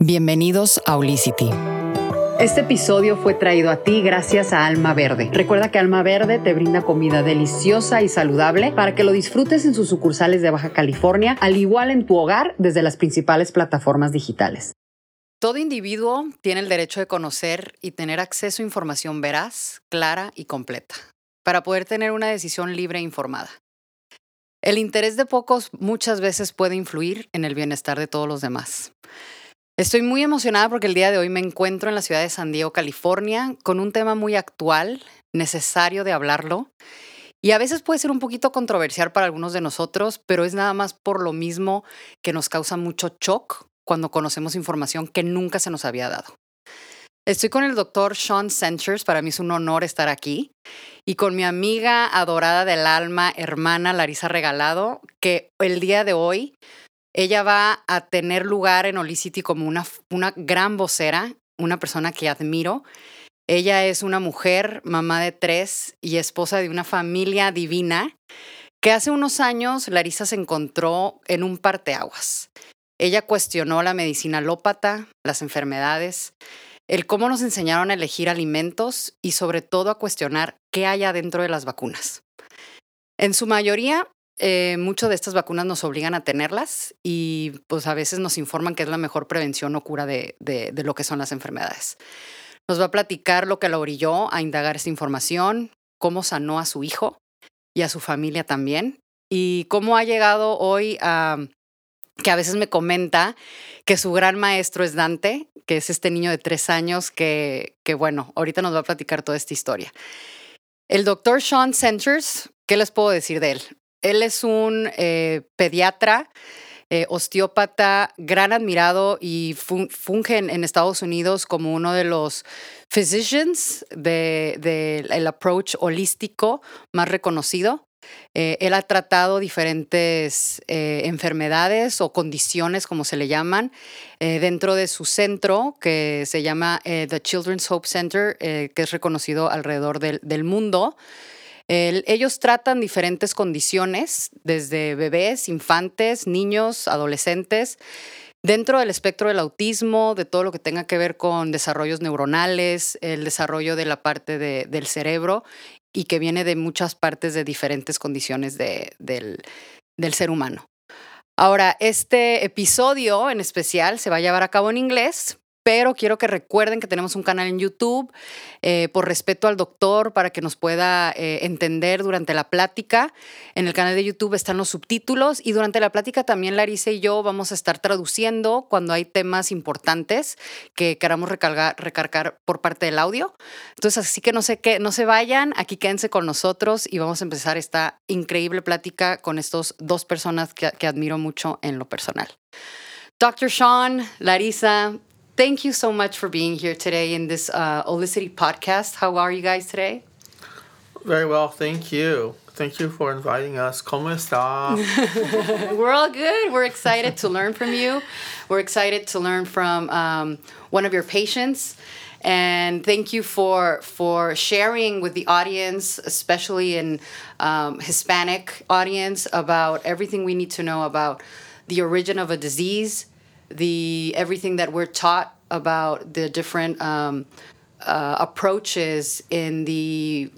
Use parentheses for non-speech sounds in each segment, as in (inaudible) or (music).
Bienvenidos a Olicity. Este episodio fue traído a ti gracias a Alma Verde. Recuerda que Alma Verde te brinda comida deliciosa y saludable para que lo disfrutes en sus sucursales de Baja California, al igual en tu hogar desde las principales plataformas digitales. Todo individuo tiene el derecho de conocer y tener acceso a información veraz, clara y completa, para poder tener una decisión libre e informada. El interés de pocos muchas veces puede influir en el bienestar de todos los demás. Estoy muy emocionada porque el día de hoy me encuentro en la ciudad de San Diego, California, con un tema muy actual, necesario de hablarlo. Y a veces puede ser un poquito controversial para algunos de nosotros, pero es nada más por lo mismo que nos causa mucho shock cuando conocemos información que nunca se nos había dado. Estoy con el doctor Sean Centers, para mí es un honor estar aquí, y con mi amiga adorada del alma, hermana Larisa Regalado, que el día de hoy ella va a tener lugar en Olicity como una, una gran vocera, una persona que admiro. Ella es una mujer, mamá de tres y esposa de una familia divina que hace unos años Larisa se encontró en un parteaguas. Ella cuestionó la medicina alópata, las enfermedades, el cómo nos enseñaron a elegir alimentos y sobre todo a cuestionar qué hay adentro de las vacunas. En su mayoría eh, de estas vacunas nos obligan a tenerlas y pues a veces nos informan que es la mejor prevención o cura de, lo que son las enfermedades. Nos va a platicar lo que lo orilló a indagar esta información, cómo sanó a su hijo y a su familia también y cómo ha llegado hoy a que a veces me comenta que su gran maestro es Dante, que es este niño de tres años que, que bueno, ahorita nos va a platicar toda esta historia. El doctor Sean Centers, ¿qué les puedo decir de él? Él es un eh, pediatra, eh, osteópata, gran admirado y funge en, Estados Unidos como uno de los physicians del de, approach holístico más reconocido. Eh, él ha tratado diferentes enfermedades o condiciones, como se le llaman, dentro de su centro, que se llama The Children's Hope Center, que es reconocido alrededor del, del mundo ellos tratan diferentes condiciones, desde bebés, infantes, niños, adolescentes, dentro del espectro del autismo, de todo lo que tenga que ver con desarrollos neuronales, el desarrollo de la parte del cerebro y que viene de muchas partes de diferentes condiciones del ser humano. Ahora, este episodio en especial se va a llevar a cabo en inglés, pero quiero que recuerden que tenemos un canal en YouTube eh, por respeto al doctor para que nos pueda eh, entender durante la plática. En el canal de YouTube están los subtítulos y durante la plática también Larissa y yo vamos a estar traduciendo cuando hay temas importantes que queramos recargar, recargar por parte del audio. Entonces, así que no sé qué, no se vayan, aquí quédense con nosotros y vamos a empezar esta increíble plática con estos dos personas que, que admiro mucho en lo personal. Dr. Sean, Larissa, thank you so much for being here today in this uh, Olicity podcast. How are you guys today? Very well, thank you. Thank you for inviting us. ¿Cómo está? (laughs) We're all good. We're excited to learn from you. We're excited to learn from um, one of your patients. And thank you for for sharing with the audience, especially in um, Hispanic audience, about everything we need to know about the origin of a disease, the everything that we're taught about the different um, uh, approaches in the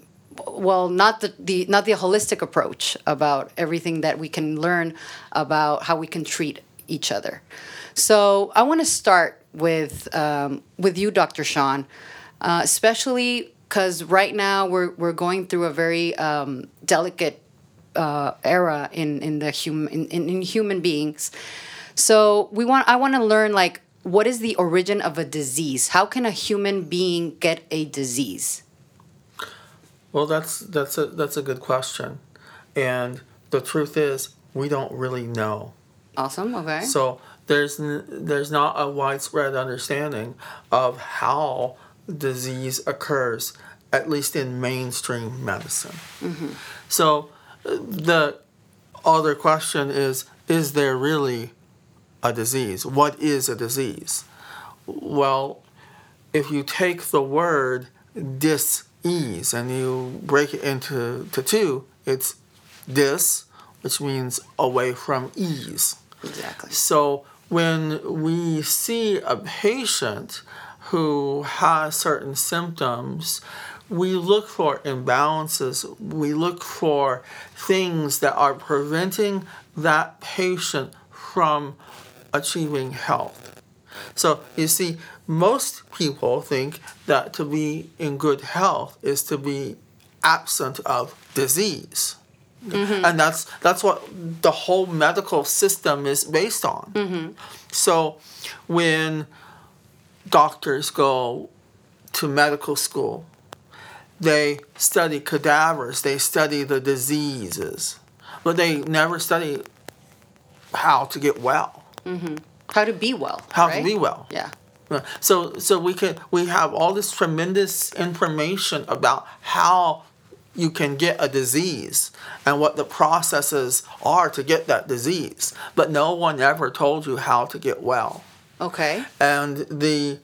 well not the, the not the holistic approach about everything that we can learn about how we can treat each other. So i want to start with um, with you dr sean uh, especially because right now we're, we're going through a very um, delicate uh, era in, in the hum, in, in human beings so we want I want to learn like what is the origin of a disease? How can a human being get a disease? Well, that's that's a that's a good question. And the truth is we don't really know. Awesome. Okay. So there's there's not a widespread understanding of how disease occurs at least in mainstream medicine. Mm-hmm. So uh, the other question is is there really a disease. What is a disease? Well, if you take the word dis-ease and you break it into to two, it's dis, which means away from ease. Exactly. So when we see a patient who has certain symptoms, we look for imbalances. We look for things that are preventing that patient from achieving health. So you see, most people think that to be in good health is to be absent of disease. Mm-hmm. And that's that's what the whole medical system is based on. Mm-hmm. So when doctors go to medical school, they study cadavers, they study the diseases, but they never study how to get well, How to be well. how right? to be well. Yeah. So so we can we have all this tremendous information about how you can get a disease and what the processes are to get that disease, but no one ever told you how to get well. Okay. And the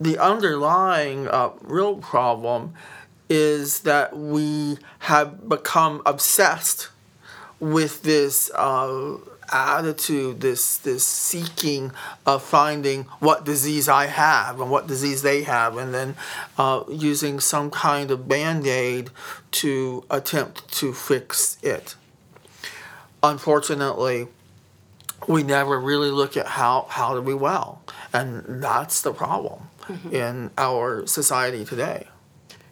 the underlying uh, real problem is that we have become obsessed with this uh, attitude, this this seeking of finding what disease I have and what disease they have, and then uh, using some kind of band aid to attempt to fix it. Unfortunately, we never really look at how how to be well, and that's the problem in our society today.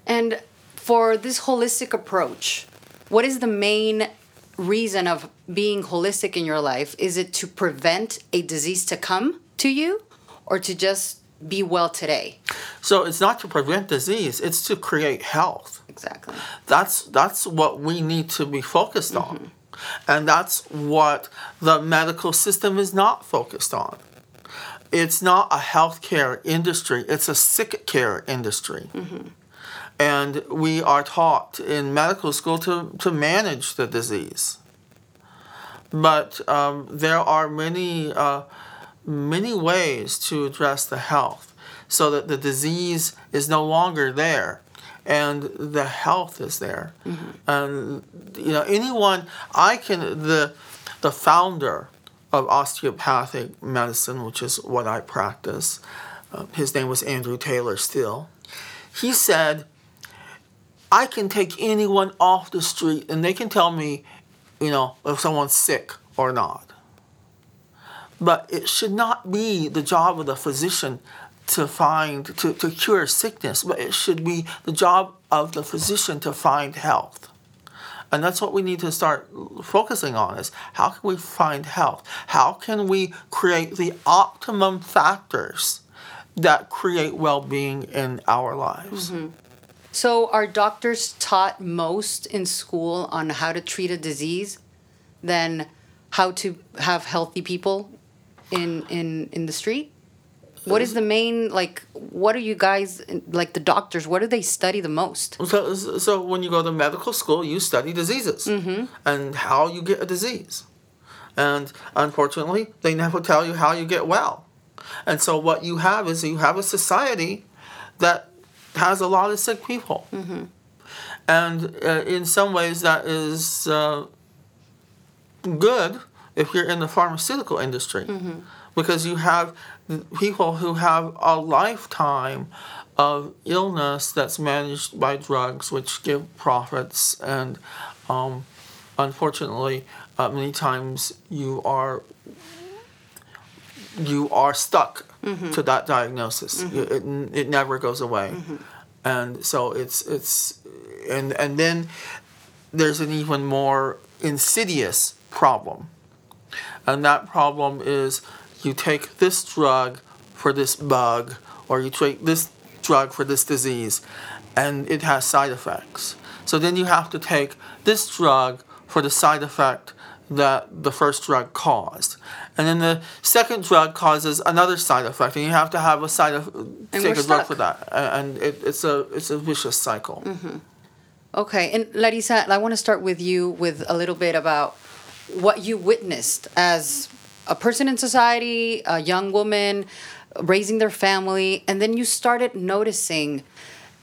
And for this holistic approach, what is the main reason of being holistic in your life? Is it to prevent a disease to come to you or to just be well today? So it's not to prevent disease; it's to create health. Exactly. That's that's what we need to be focused on, mm-hmm. and that's what the medical system is not focused on. It's not a healthcare industry; it's a sick care industry. Mm-hmm. And we are taught in medical school to, to manage the disease. But um, there are many, uh, many ways to address the health so that the disease is no longer there and the health is there. And, you know, anyone, I can, the, the founder of osteopathic medicine, which is what I practice, uh, his name was Andrew Taylor Still, he said, I can take anyone off the street and they can tell me, you know, if someone's sick or not. But it should not be the job of the physician to find, to, to cure sickness, but it should be the job of the physician to find health. And that's what we need to start focusing on is how can we find health? How can we create the optimum factors that create well-being in our lives? Mm-hmm. So, are doctors taught most in school on how to treat a disease than how to have healthy people in in in the street? What is the main like? What are you guys like the doctors? What do they study the most? So, so when you go to medical school, you study diseases mm-hmm. and how you get a disease. And unfortunately, they never tell you how you get well. And so what you have is you have a society that has a lot of sick people. And uh, in some ways, that is uh, good if you're in the pharmaceutical industry. Because you have people who have a lifetime of illness that's managed by drugs, which give profits, and um, unfortunately, uh, many times you are you are stuck Mm-hmm. to that diagnosis. Mm-hmm. You- It, it never goes away, mm-hmm. and so it's it's and and then there's an even more insidious problem, and that problem is you take this drug for this bug, or you take this drug for this disease, and it has side effects. So then you have to take this drug for the side effect that the first drug caused. And then the second drug causes another side effect, and you have to have a side of take we're a drug stuck. for that, and it, it's a it's a vicious cycle. Mm-hmm. Okay, and Larissa, I want to start with you with a little bit about what you witnessed as a person in society, a young woman raising their family, and then you started noticing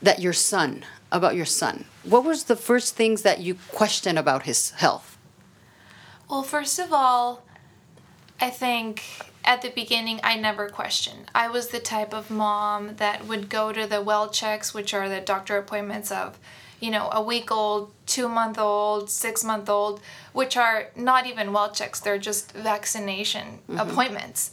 that your son, about your son. What was the first things that you questioned about his health? Well, first of all, I think at the beginning, I never questioned. I was the type of mom that would go to the well checks, which are the doctor appointments of, you know, a week old, two month old, six month old, which are not even well checks, they're just vaccination appointments.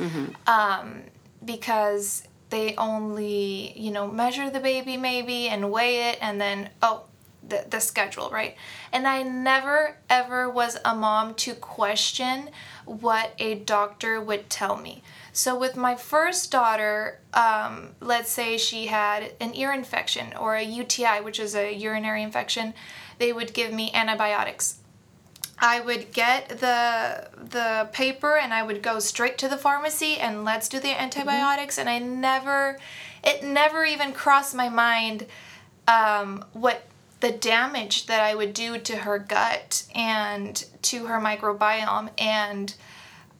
Um, because they only, you know, measure the baby maybe and weigh it and then, oh, the, the schedule, right? And I never ever was a mom to question what a doctor would tell me. So with my first daughter, um, let's say she had an ear infection or a UTI, which is a urinary infection, they would give me antibiotics. I would get the the paper and I would go straight to the pharmacy and let's do the antibiotics and I never it never even crossed my mind um, what the damage that I would do to her gut and to her microbiome and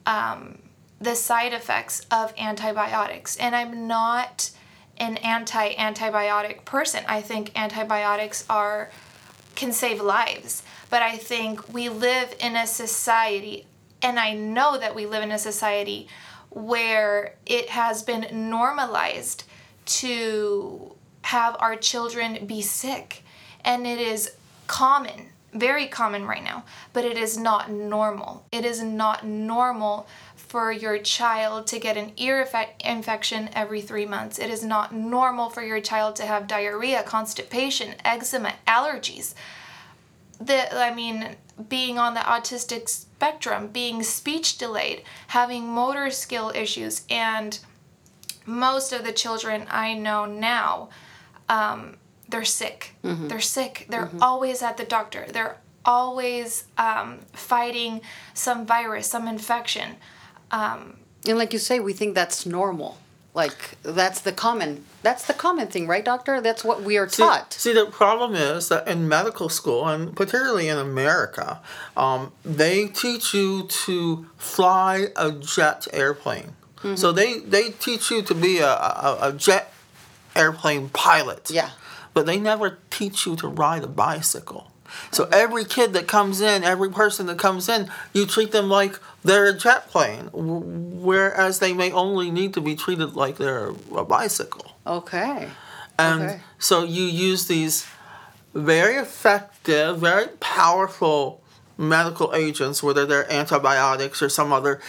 um, the side effects of antibiotics. And I'm not an anti antibiotic person. I think antibiotics are can save lives. But I think we live in a society, and I know that we live in a society where it has been normalized to have our children be sick. And it is common, very common right now, but it is not normal. It is not normal for your child to get an ear infection every three months. It is not normal for your child to have diarrhea, constipation, eczema, allergies the I mean being on the autistic spectrum, being speech delayed, having motor skill issues, and most of the children I know now, um, they're sick. They're sick. They're always at the doctor. They're always um, fighting some virus, some infection. And like you say, we think that's normal. Like that's the common that's the common thing, right, doctor? That's what we are See- taught. See, the problem is that in medical school, and particularly in America, um, they teach you to fly a jet airplane. Mm-hmm. So they, they teach you to be a, a, a jet airplane pilot. Yeah. But they never teach you to ride a bicycle. So every kid that comes in, every person that comes in, you treat them like they're a jet plane, whereas they may only need to be treated like they're a bicycle. Okay. And Okay. so you use these very effective, very powerful medical agents, whether they're antibiotics or some other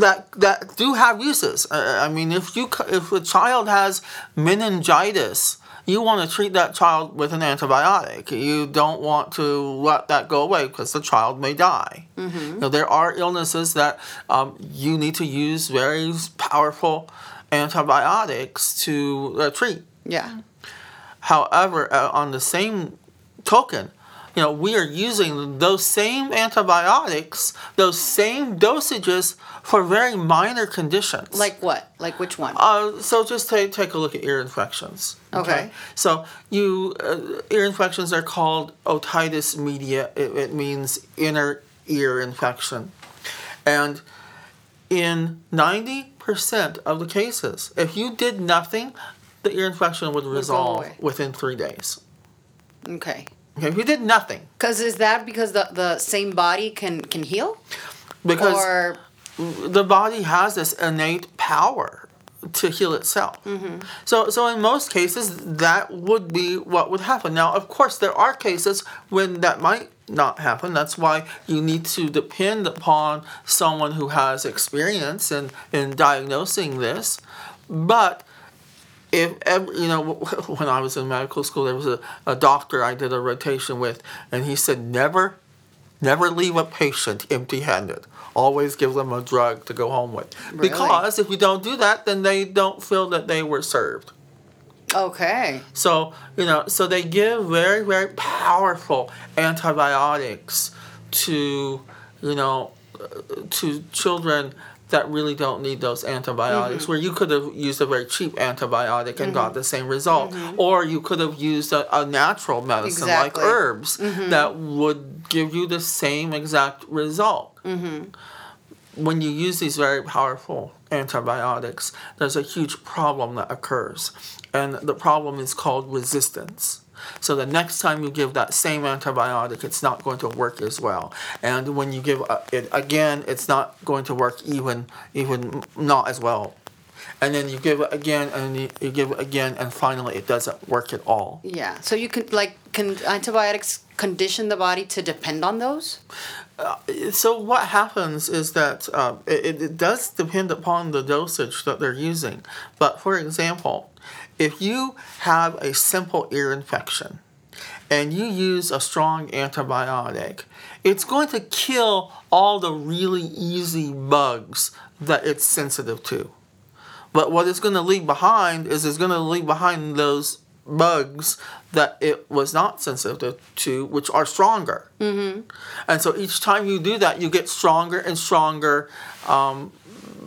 that that do have uses. Uh, I mean, if you if a child has meningitis, you want to treat that child with an antibiotic. You don't want to let that go away because the child may die. You know, there are illnesses that um, you need to use very powerful antibiotics to uh, treat. Yeah. However, uh, on the same token, you know, we are using those same antibiotics, those same dosages for very minor conditions. Like what? Like which one? Uh, so just take take a look at ear infections. Okay. So you uh, ear infections are called otitis media. It, it means inner ear infection, and in ninety percent of the cases, if you did nothing, the ear infection would resolve within three days. okay. Okay, you did nothing, Cause is that because the, the same body can can heal? because or the body has this innate power to heal itself. Mm-hmm. So, so in most cases, that would be what would happen. Now, of course, there are cases when that might not happen. That's why you need to depend upon someone who has experience in, in diagnosing this. But if you know, (laughs) when I was in medical school, there was a, a doctor I did a rotation with, and he said, never Never leave a patient empty handed. Always give them a drug to go home with. Really? Because if you don't do that, then they don't feel that they were served. okay. So, you know, so they give very, very powerful antibiotics to, you know, uh, to children that really don't need those antibiotics, Mm-hmm. where you could have used a very cheap antibiotic and got the same result. Or you could have used a, a natural medicine Exactly. like herbs Mm-hmm. that would give you the same exact result. Mm-hmm. When you use these very powerful antibiotics, there's a huge problem that occurs. And the problem is called resistance. So the next time you give that same antibiotic, it's not going to work as well. And when you give uh, it again, it's not going to work even even not as well. And then you give it again, and you, give it again, and finally it doesn't work at all. Yeah. So you could like can antibiotics condition the body to depend on those? so what happens is that uh, it, it does depend upon the dosage that they're using. But for example, if you have a simple ear infection and you use a strong antibiotic, it's going to kill all the really easy bugs that it's sensitive to. But what it's going to leave behind is it's going to leave behind those bugs that it was not sensitive to, which are stronger. Mm-hmm. And so each time you do that, you get stronger and stronger um,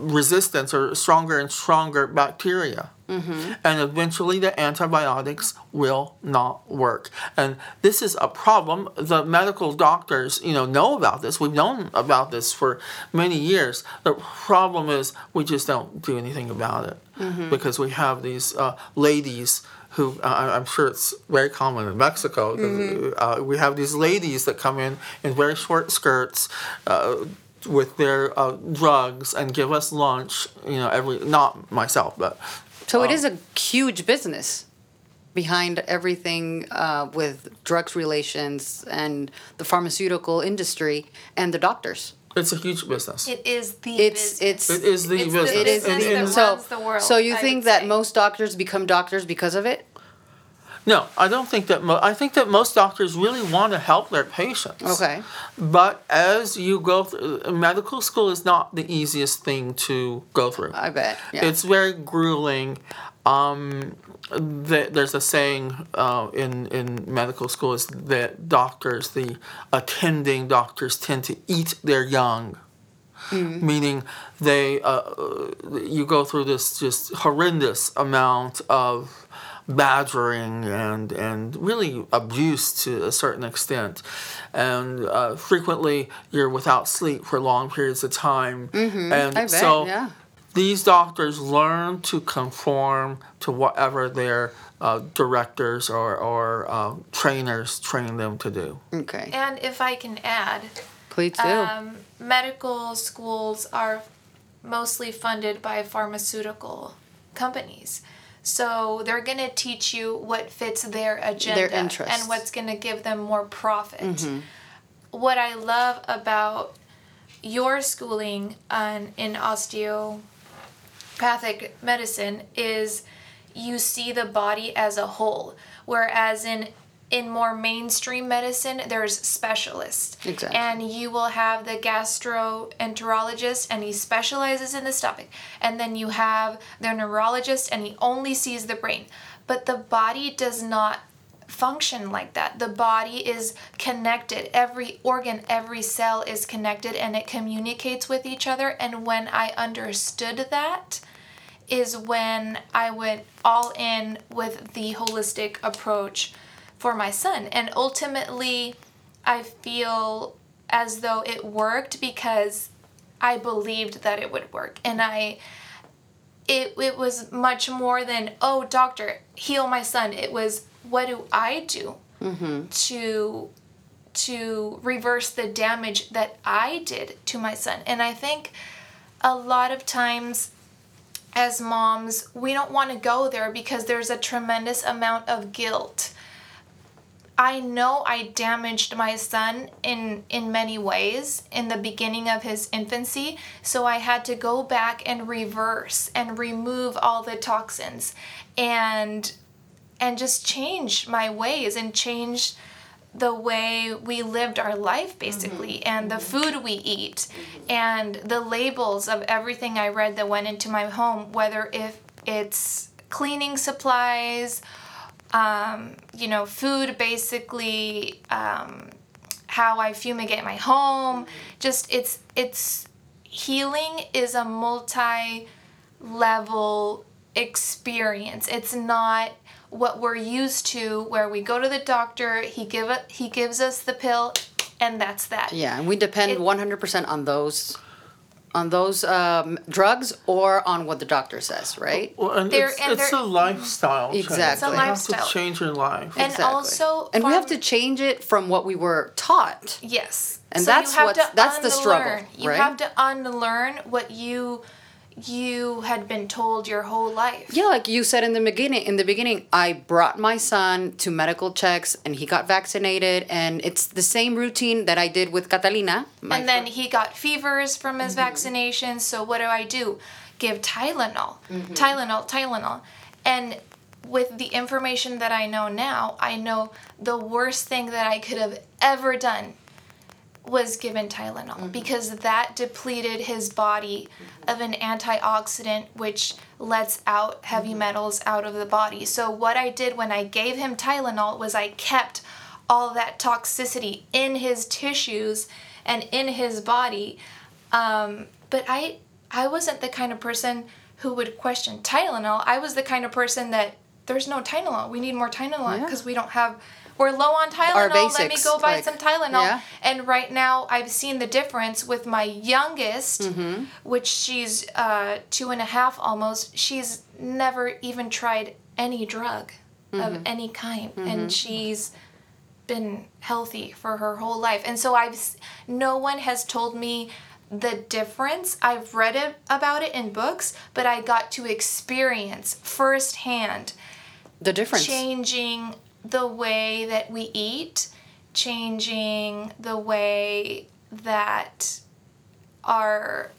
resistance or stronger and stronger bacteria. Mm-hmm. And eventually the antibiotics will not work. And this is a problem. The medical doctors, you know, know about this. We've known about this for many years. The problem is we just don't do anything about it mm-hmm. because we have these uh, ladies who uh, I'm sure it's very common in Mexico. Mm-hmm. Uh, we have these ladies that come in in very short skirts. Uh, with their uh, drugs and give us lunch, you know, every not myself, but so it is a huge business behind everything uh, with drugs relations and the pharmaceutical industry and the doctors. It's a huge business. It is the it's, business. It's it is the it's business. The it is business the, that so, the world. so you I think that say. most doctors become doctors because of it? No, I don't think that. Mo- I think that most doctors really want to help their patients. Okay. But as you go through, medical school is not the easiest thing to go through. I bet. Yeah. It's very grueling. Um, th- there's a saying uh, in in medical school is that doctors, the attending doctors, tend to eat their young. Meaning, they uh, you go through this just horrendous amount of badgering and and really abuse to a certain extent, and uh, frequently you're without sleep for long periods of time, and I bet, so yeah. these doctors learn to conform to whatever their uh, directors or, or uh, trainers train them to do. okay. And if I can add, Please do. um, medical schools are mostly funded by pharmaceutical companies. So they're going to teach you what fits their agenda interests. and what's going to give them more profit. Mm-hmm. What I love about your schooling on, in osteopathic medicine is you see the body as a whole, whereas in in more mainstream medicine, there's specialists. Exactly. And you will have the gastroenterologist, and he specializes in the stomach. And then you have the neurologist, and he only sees the brain. But the body does not function like that. The body is connected. Every organ, every cell is connected, and it communicates with each other. And when I understood that, is when I went all in with the holistic approach for my son. And ultimately, I feel as though it worked because I believed that it would work. And I it it was much more than, "Oh, doctor, heal my son." It was, "What do I do mm-hmm. to to reverse the damage that I did to my son?" And I think a lot of times as moms, we don't want to go there because there's a tremendous amount of guilt. I know I damaged my son in in many ways in the beginning of his infancy, so I had to go back and reverse and remove all the toxins and and just change my ways and change the way we lived our life basically mm-hmm. and the mm-hmm. food we eat mm-hmm. and the labels of everything I read that went into my home whether if it's cleaning supplies um, you know food basically um, how I fumigate my home. Just it's it's healing is a multi level experience. It's not what we're used to where we go to the doctor he give it he gives us the pill and that's that. Yeah, and we depend it- 100% on those on those um, drugs or on what the doctor says, right? Well, and They're- it's, and it's a lifestyle. change. Exactly. It's a You have to change your life. And also, and we have to change it from what we were taught. Yes. And you that's have what's- to that's the struggle. You right? have to unlearn what you you had been told your whole life. Yeah, like you said in the beginning. In the beginning, I brought my son to medical checks, and he got vaccinated, and it's the same routine that I did with Catalina. and then he got fevers from his mm-hmm. vaccinations. So what do I do? Give Tylenol, mm-hmm. Tylenol, Tylenol, and with the information that I know now, I know the worst thing that I could have ever done was given Tylenol because that depleted his body of an antioxidant which lets out heavy metals out of the body. So what I did when I gave him Tylenol was I kept all that toxicity in his tissues and in his body. Um, but I I wasn't the kind of person who would question Tylenol. I was the kind of person that there's no Tylenol. We need more Tylenol Yeah. because we don't have we're low on Tylenol. Our Let me go buy like- some Tylenol. yeah. And right now, I've seen the difference with my youngest, Mm-hmm. which she's uh, two and a half almost. She's never even tried any drug Mm-hmm. of any kind, and she's been healthy for her whole life. And so I've no one has told me the difference. I've read it about it in books, but I got to experience firsthand the difference. changing the way that we eat, changing the way that our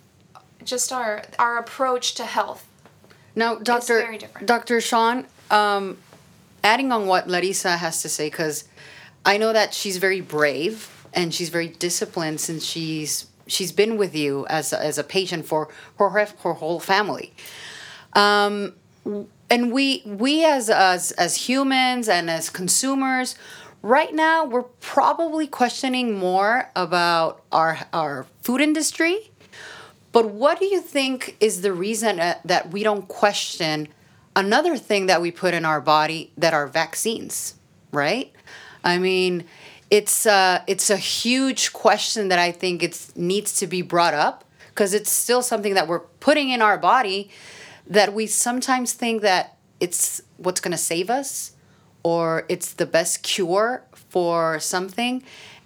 just our our approach to health. Now, Doctor. Doctor Sean, um, adding on what Larissa has to say, because I know that she's very brave and she's very disciplined since she's she's been with you as a, as a patient for her her whole family. Um, and we we as as as humans and as consumers right now we're probably questioning more about our our food industry but what do you think is the reason uh, that we don't question another thing that we put in our body that are vaccines, right? I mean, it's uh, it's a huge question that I think it needs to be brought up because it's still something that we're putting in our body that we sometimes think that it's what's going to save us or it's the best cure for something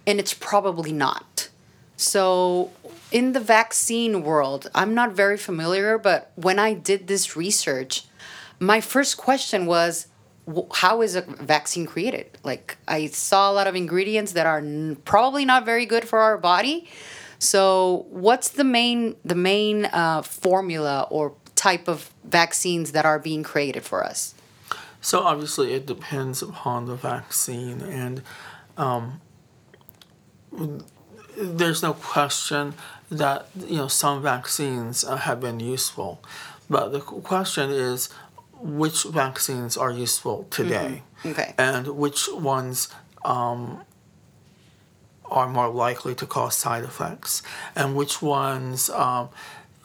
and it's probably not. So, in the vaccine world, I'm not very familiar, but when I did this research, my first question was how is a vaccine created? Like, I saw a lot of ingredients that are probably not very good for our body. So, what's the main the main uh, formula or type of vaccines that are being created for us? So obviously, it depends upon the vaccine, and um, there's no question that you know some vaccines uh, have been useful, but the question is which vaccines are useful today, Okay. and which ones um, are more likely to cause side effects, and which ones um,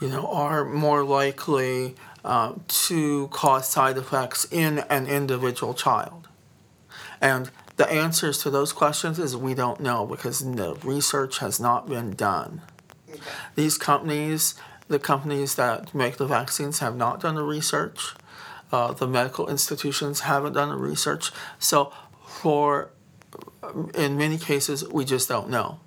you know are more likely uh, to cause side effects in an individual child. And the answers to those questions is we don't know because the research has not been done. These companies, the companies that make the vaccines, have not done the research. Uh, the medical institutions haven't done the research. So, for in many cases, we just don't know.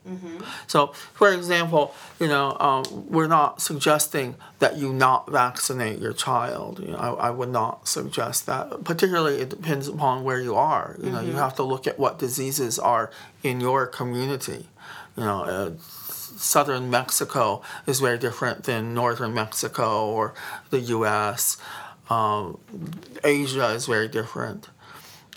So, for example, you know, um, we're not suggesting that you not vaccinate your child. You know, I, I would not suggest that. Particularly, it depends upon where you are. You know, you have to look at what diseases are in your community. You know, uh, southern Mexico is very different than northern Mexico or the U.S. Um, Asia is very different.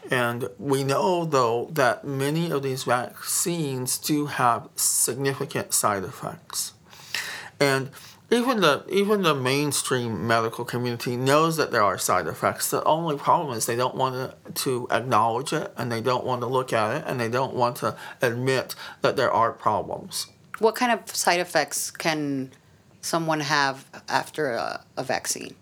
And we know, though, that many of these vaccines do have significant side effects. And even the even the mainstream medical community knows that there are side effects. The only problem is they don't want to, acknowledge it, and they don't want to look at it, and they don't want to admit that there are problems. What kind of side effects can someone have after a, a vaccine?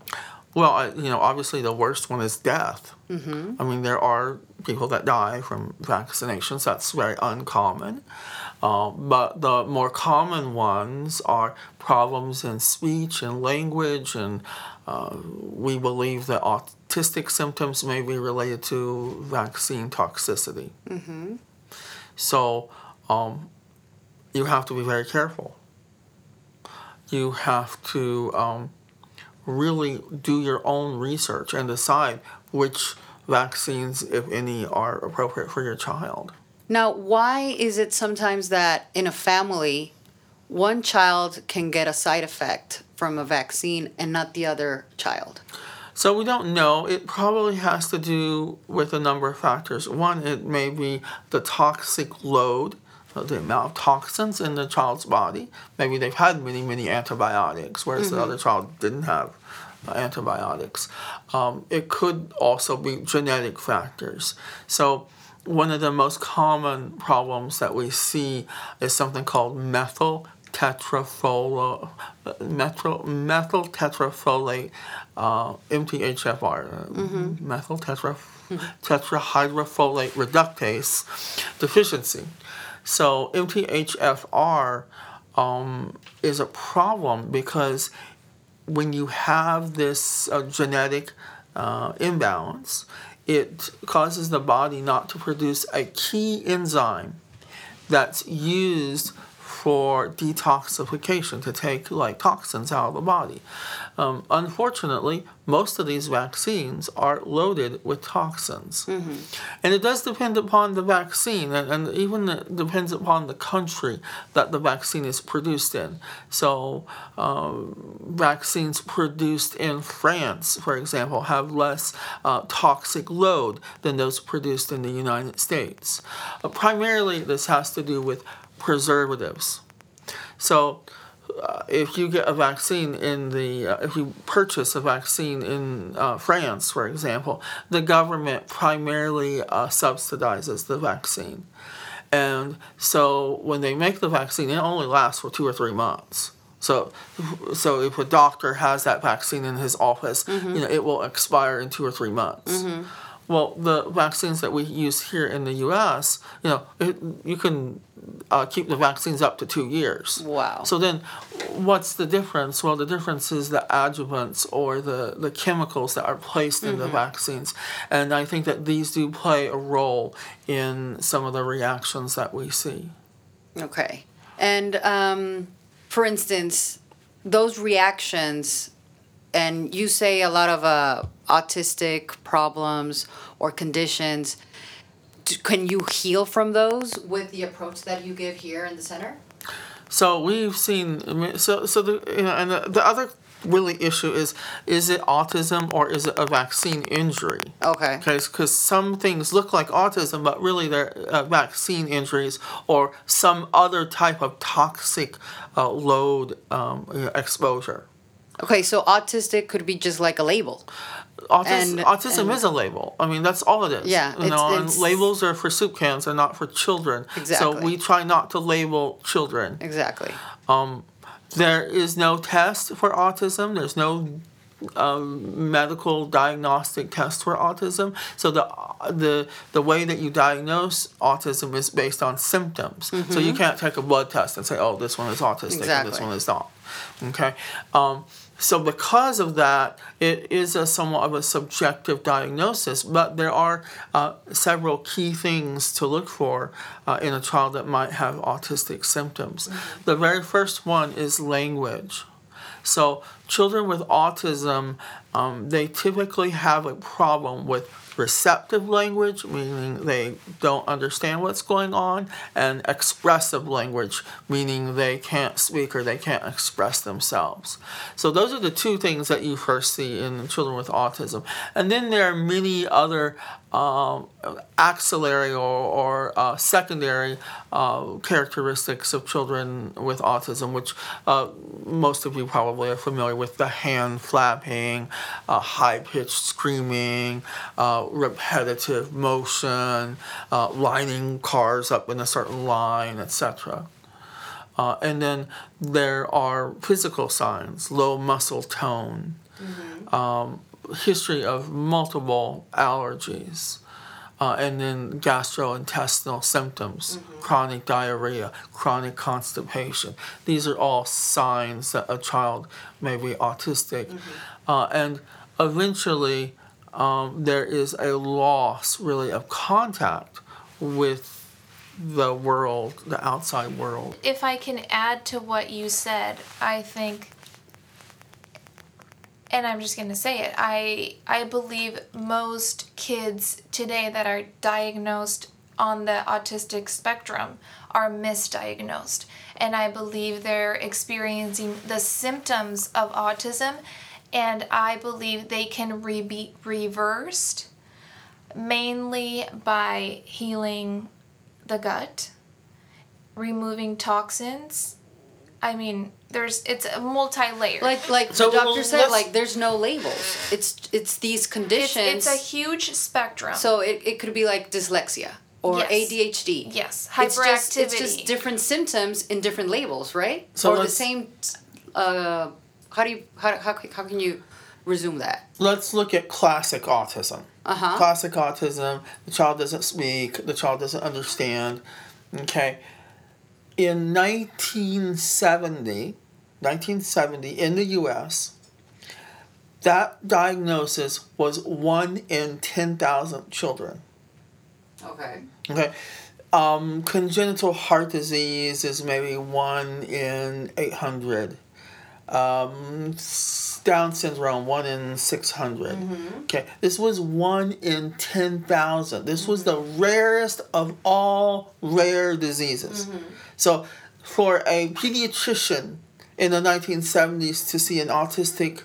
Well, you know, obviously the worst one is death. Mm-hmm. I mean, there are people that die from vaccinations. That's very uncommon. Uh, but the more common ones are problems in speech and language, and uh, we believe that autistic symptoms may be related to vaccine toxicity. Mm-hmm. So um, you have to be very careful. You have to um, really do your own research and decide which vaccines, if any, are appropriate for your child. Now, why is it sometimes that in a family, one child can get a side effect from a vaccine and not the other child? So we don't know. It probably has to do with a number of factors. One, it may be the toxic load, the amount of toxins in the child's body. Maybe they've had many, many antibiotics, whereas mm-hmm. the other child didn't have antibiotics. Um, it could also be genetic factors. So one of the most common problems that we see is something called methyl tetrafolate, methyl, methyl tetrafolate, uh, MTHFR, mm-hmm. methyl tetra, tetrahydrofolate reductase deficiency. So MTHFR um, is a problem because when you have this uh, genetic uh, imbalance, it causes the body not to produce a key enzyme that's used for detoxification to take like toxins out of the body. Um, unfortunately, most of these vaccines are loaded with toxins. Mm-hmm. And it does depend upon the vaccine, and, and even depends upon the country that the vaccine is produced in. So, um, vaccines produced in France, for example, have less uh, toxic load than those produced in the United States. Uh, primarily, this has to do with preservatives. So, uh, if you get a vaccine in the, uh, if you purchase a vaccine in uh, France, for example, the government primarily uh, subsidizes the vaccine. And so when they make the vaccine, it only lasts for two or three months. So, so if a doctor has that vaccine in his office, mm-hmm. you know, it will expire in two or three months. Mm-hmm. Well, the vaccines that we use here in the U.S., you know, it, you can uh, keep the vaccines up to two years. Wow. So then, what's the difference? Well, the difference is the adjuvants or the, the chemicals that are placed in mm-hmm. the vaccines. And I think that these do play a role in some of the reactions that we see. Okay. And um, for instance, those reactions and you say a lot of uh, autistic problems or conditions. Can you heal from those with the approach that you give here in the center? So we've seen so so the you know and the, the other really issue is is it autism or is it a vaccine injury? Okay. Because some things look like autism, but really they're uh, vaccine injuries or some other type of toxic uh, load um, exposure. Okay, so autistic could be just like a label. Autis- and, autism and, is a label. I mean, that's all it is. Yeah, you know, and labels are for soup cans and not for children. Exactly. So we try not to label children. Exactly. Um, there is no test for autism. There's no um, medical diagnostic test for autism. So the the the way that you diagnose autism is based on symptoms. Mm-hmm. So you mm-hmm. can't take a blood test and say, "Oh, this one is autistic exactly. and this one is not." Okay. Um, so because of that, it is a somewhat of a subjective diagnosis, but there are uh, several key things to look for uh, in a child that might have autistic symptoms. The very first one is language. So children with autism, um, they typically have a problem with receptive language, meaning they don't understand what's going on, and expressive language, meaning they can't speak or they can't express themselves. So, those are the two things that you first see in children with autism. And then there are many other um, axillary or, or uh, secondary uh, characteristics of children with autism, which uh, most of you probably are familiar with the hand flapping, uh, high pitched screaming, uh, repetitive motion, uh, lining cars up in a certain line, etc. and then there are physical signs, low muscle tone. Mm-hmm. Um, history of multiple allergies, uh, and then gastrointestinal symptoms, chronic diarrhea, chronic constipation. These are all signs that a child may be autistic. Uh, and eventually, um, there is a loss, really, of contact with the world, the outside world. If I can add to what you said, I think and I'm just going to say it. I I believe most kids today that are diagnosed on the autistic spectrum are misdiagnosed. And I believe they're experiencing the symptoms of autism and I believe they can re- be reversed mainly by healing the gut, removing toxins. I mean, there's it's a multi-layered. Like like So, the doctor well, said, like there's no labels. It's it's these conditions. it's a huge spectrum. so it, it could be like dyslexia or Yes. ADHD. Yes, It's just, it's just different symptoms in different labels, right? So or the let's- same. Uh, how do you how, how how can you resume that? Let's look at classic autism. Uh-huh. Classic autism, the child doesn't speak, the child doesn't understand. Okay. In 1970, 1970 in the US, that diagnosis was 1 in 10,000 children. Okay. Okay. Um, congenital heart disease is maybe 1 in 800. Um, Down syndrome, 1 in 600. Okay. This was 1 in 10,000. This was the rarest of all rare diseases. So, for a pediatrician in the 1970s to see an autistic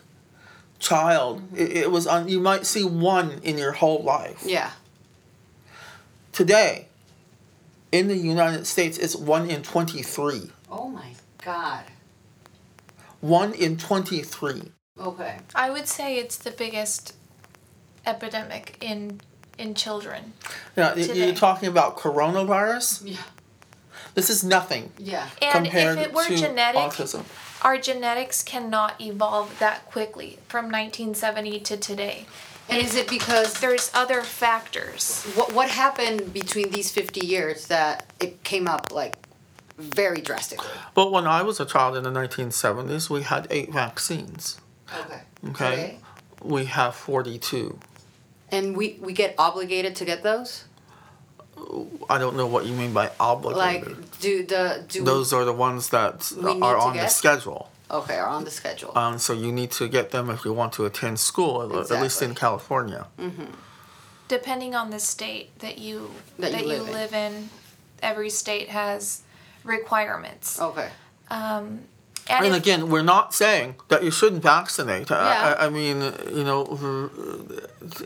child, it, it was on, you might see one in your whole life Yeah. today in the United States it's 1 in 23 Oh my God. 1 in 23 Okay. I would say it's the biggest epidemic in in children. now Today. you're talking about coronavirus Yeah. This is nothing Yeah. And compared if it were to genetic, autism our genetics cannot evolve that quickly from 1970 to today. And is it because There's other factors. what what happened between these fifty years that it came up like very drastically? but when i was a child in the 1970s we had 8 vaccines Okay. okay we have 42 And we we get obligated to get those? I don't know what you mean by obligated Like do the do those are the ones that are to on the schedule okay are on the schedule? um, so you need to get them if you want to attend school at- at least in Exactly. california Depending on the state that you That you live in. live in, every state has requirements. okay. And, And if- again, we're not saying that you shouldn't vaccinate. I- Yeah. I, I mean, you know,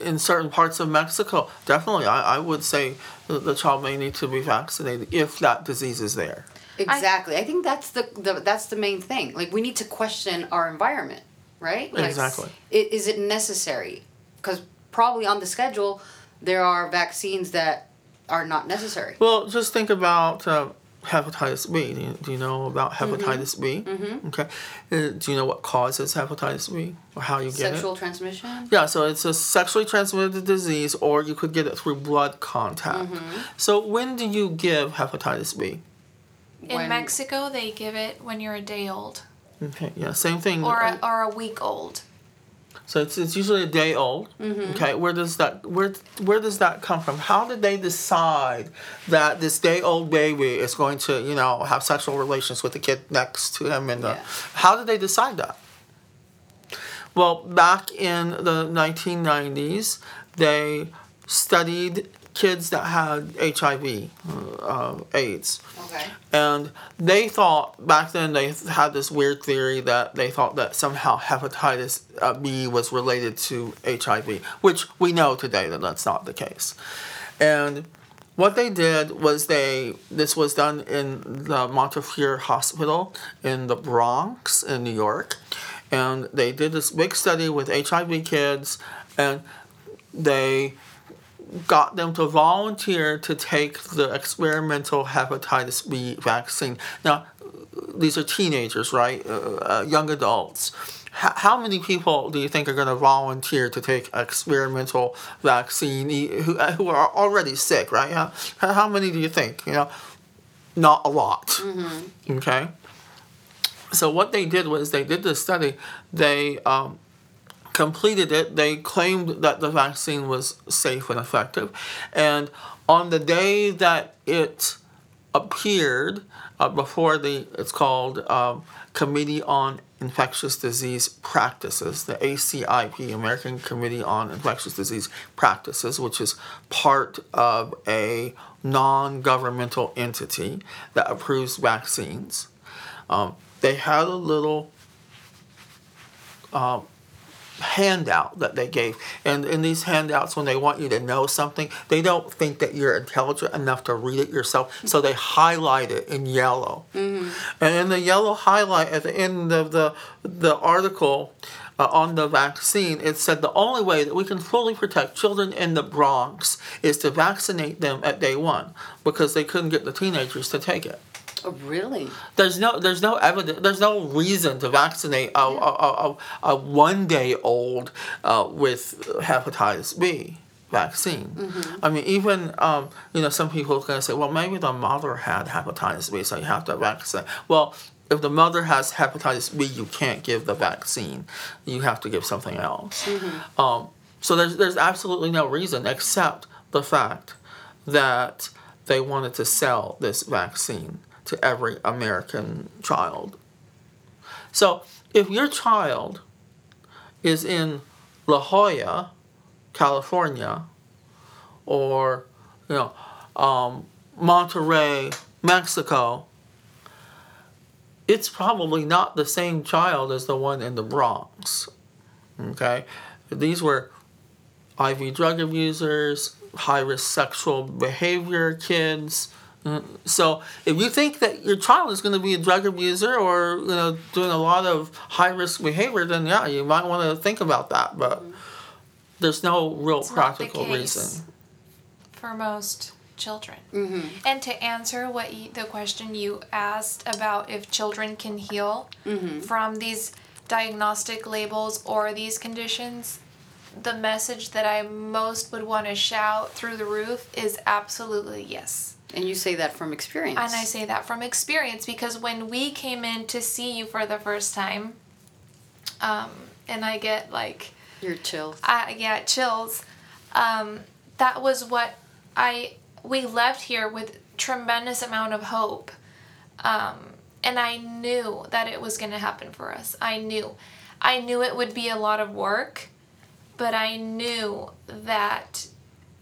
in certain parts of Mexico, definitely, I, I would say the, the child may need to be vaccinated if that disease is there. Exactly. I, think that's the, the that's the main thing. Like we need to question our environment, right? Like, Exactly. i- Is it necessary? Because probably on the schedule there are vaccines that are not necessary. Well, just think about uh, hepatitis B. Do you, do you know about hepatitis B? Mm-hmm. Okay. Uh, do you know what causes hepatitis B or how you get Sexual it? Sexual transmission. Yeah, so it's a sexually transmitted disease, or you could get it through blood contact. Mm-hmm. So when do you give hepatitis B? in when- Mexico, they give it when you're a day old Okay, yeah, same thing. or a, or a week old. So it's, it's usually a day old. Mm-hmm. Okay, where does that where where does that come from? How did they decide that this day old baby is going to you know have sexual relations with the kid next to him? And uh, Yeah. how did they decide that? Well, back in the 1990s, they studied kids that had HIV, uh, AIDS. Okay. And they thought back then they had this weird theory that they thought that somehow hepatitis uh, B was related to HIV, which we know today that that's not the case. And what they did was they this was done in the Montefiore Hospital in the Bronx in New York, and they did this big study with HIV kids, and they got them to volunteer to take the experimental hepatitis B vaccine. Now, these are teenagers, right? Uh, uh, young adults H- how many people do you think are going to volunteer to take experimental vaccine who, uh, who are already sick, right? How, how many do you think? You know, not a lot. Okay. So what they did was they did this study. They um, completed it. They claimed that the vaccine was safe and effective, and on the day that it appeared uh, before the it's called um, Committee on Infectious Disease Practices, the ACIP, American Committee on Infectious Disease Practices, which is part of a non-governmental entity that approves vaccines. Um, they had a little um, handout that they gave. And in these handouts, when they want you to know something, they don't think that you're intelligent enough to read it yourself, so they highlight it in yellow. And in the yellow highlight at the end of the the article. Uh, on the vaccine, it said the only way that we can fully protect children in the Bronx is to vaccinate them at day one because they couldn't get the teenagers to take it. Oh, really? There's no there's no evidence there's no reason to vaccinate a, a, a, a, a one day old uh, with hepatitis B vaccine. I mean even um, you know some people are gonna say well maybe the mother had hepatitis B so you have to vaccinate. Well if the mother has hepatitis B you can't give the vaccine. You have to give something else. Um, so there's there's absolutely no reason except the fact that they wanted to sell this vaccine to every American child. So if your child is in La Jolla, California, or you know, um, Monterrey, Mexico, it's probably not the same child as the one in the Bronx. Okay, these were IV drug abusers, high risk sexual behavior kids. Mm, So if you think that your child is going to be a drug abuser or you know doing a lot of high risk behavior, then yeah, you might want to think about that. But there's no real It's not the practical case. reason. for most children. And to answer what you, the question you asked about if children can heal from these diagnostic labels or these conditions, the message that I most would want to shout through the roof is absolutely yes. And you say that from experience. And I say that from experience because when we came in to see you for the first time, um, and I get like Your chills. chill. I yeah, chills. Um, that was what I we left here with tremendous amount of hope. Um, and I knew that it was going to happen for us. I knew. I knew it would be a lot of work, but I knew that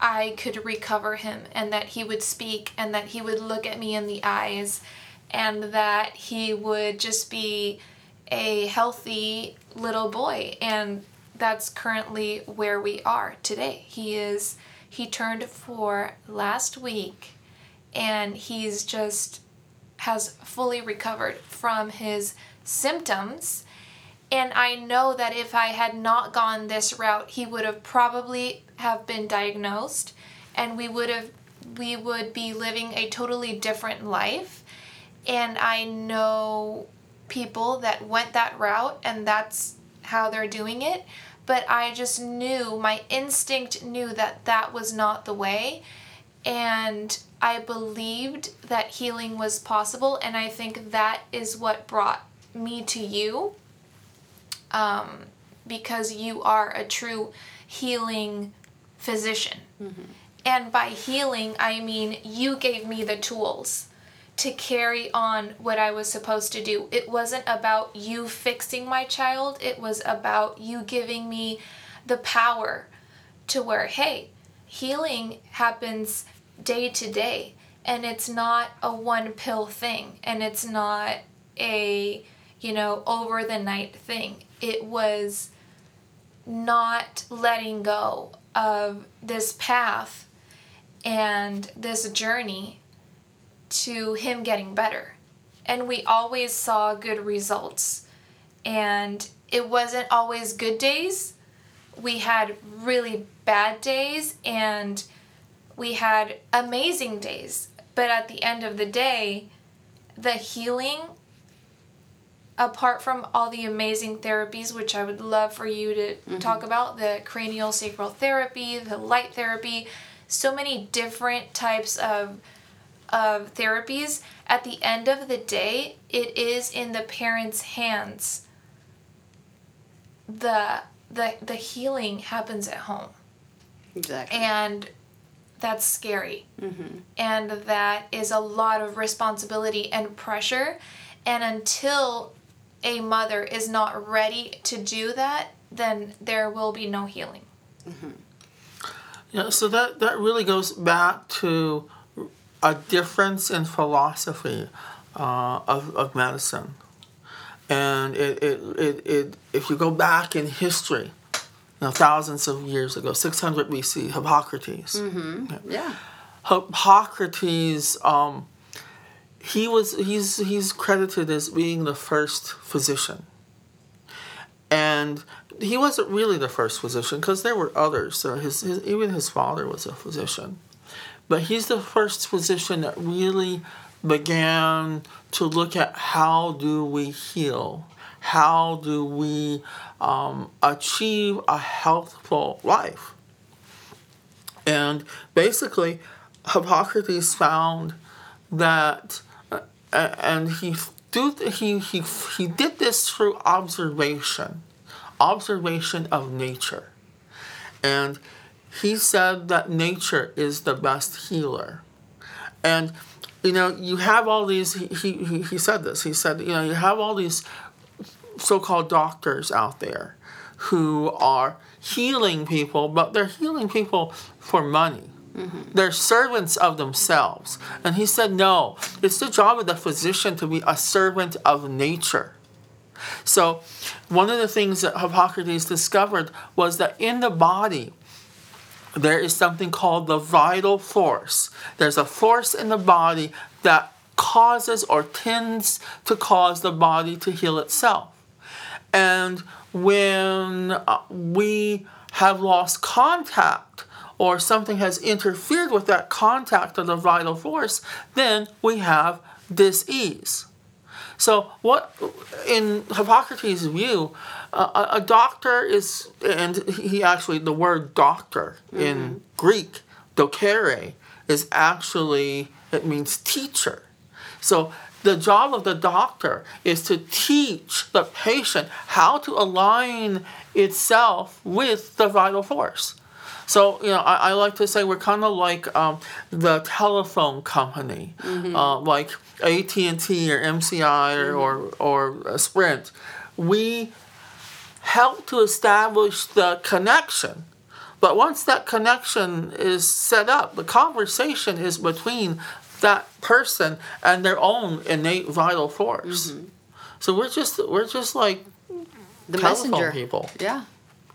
I could recover him and that he would speak and that he would look at me in the eyes and that he would just be a healthy little boy and that's currently where we are today. He is he turned 4 last week and he's just has fully recovered from his symptoms and I know that if I had not gone this route, he would have probably have been diagnosed and we would have we would be living a totally different life. And I know people that went that route and that's how they're doing it, but I just knew my instinct knew that that was not the way. And I believed that healing was possible and I think that is what brought me to you um, because you are a true healing physician. And by healing, I mean you gave me the tools to carry on what I was supposed to do. It wasn't about you fixing my child, it was about you giving me the power to where, hey, healing happens day to day and it's not a one pill thing and it's not a you know over the night thing. It was not letting go of this path and this journey to him getting better. And we always saw good results. And it wasn't always good days. We had really bad days and we had amazing days. But at the end of the day the healing apart from all the amazing therapies, which I would love for you to Mm-hmm. talk about the cranial sacral therapy, the light therapy, so many different types of of therapies. At the end of the day, it is in the parents' hands. The the the healing happens at home Exactly. and that's scary and that is a lot of responsibility and pressure and until a mother is not ready to do that then there will be no healing Yeah, so that, that really goes back to a difference in philosophy uh, of, of medicine. And it, it, it, it, if you go back in history, you know, thousands of years ago, 600 BC, Hippocrates. yeah. Hippocrates, um, he was he's he's credited as being the first physician, and he wasn't really the first physician because there were others. So his, his even his father was a physician, but he's the first physician that really began to look at how do we heal, how do we um, achieve a healthful life. And basically, Hippocrates found that, and he do he he he did this through observation, observation of nature, and he said that nature is the best healer, and you know you have all these he he he- said this. He said you know you have all these so-called doctors out there who are healing people, but they're healing people for money. They're servants of themselves. And he said, no, it's the job of the physician to be a servant of nature. So, one of the things that Hippocrates discovered was that in the body, there is something called the vital force. There's a force in the body that causes or tends to cause the body to heal itself. And when uh, we have lost contact or something has interfered with that contact of the vital force, then we have dis-ease. So, what in Hippocrates' view, uh, a, a doctor is, and he actually the word doctor in Greek, docere, is actually it means teacher. So the job of the doctor is to teach the patient how to align itself with the vital force. So you know, I, I like to say we're kind of like um, the telephone company, uh, like AT and T or MCI or, or or uh, Sprint. We help to establish the connection. But once that connection is set up, the conversation is between that person and their own innate vital force. So we're just we're just like The telephone messenger. people. Yeah.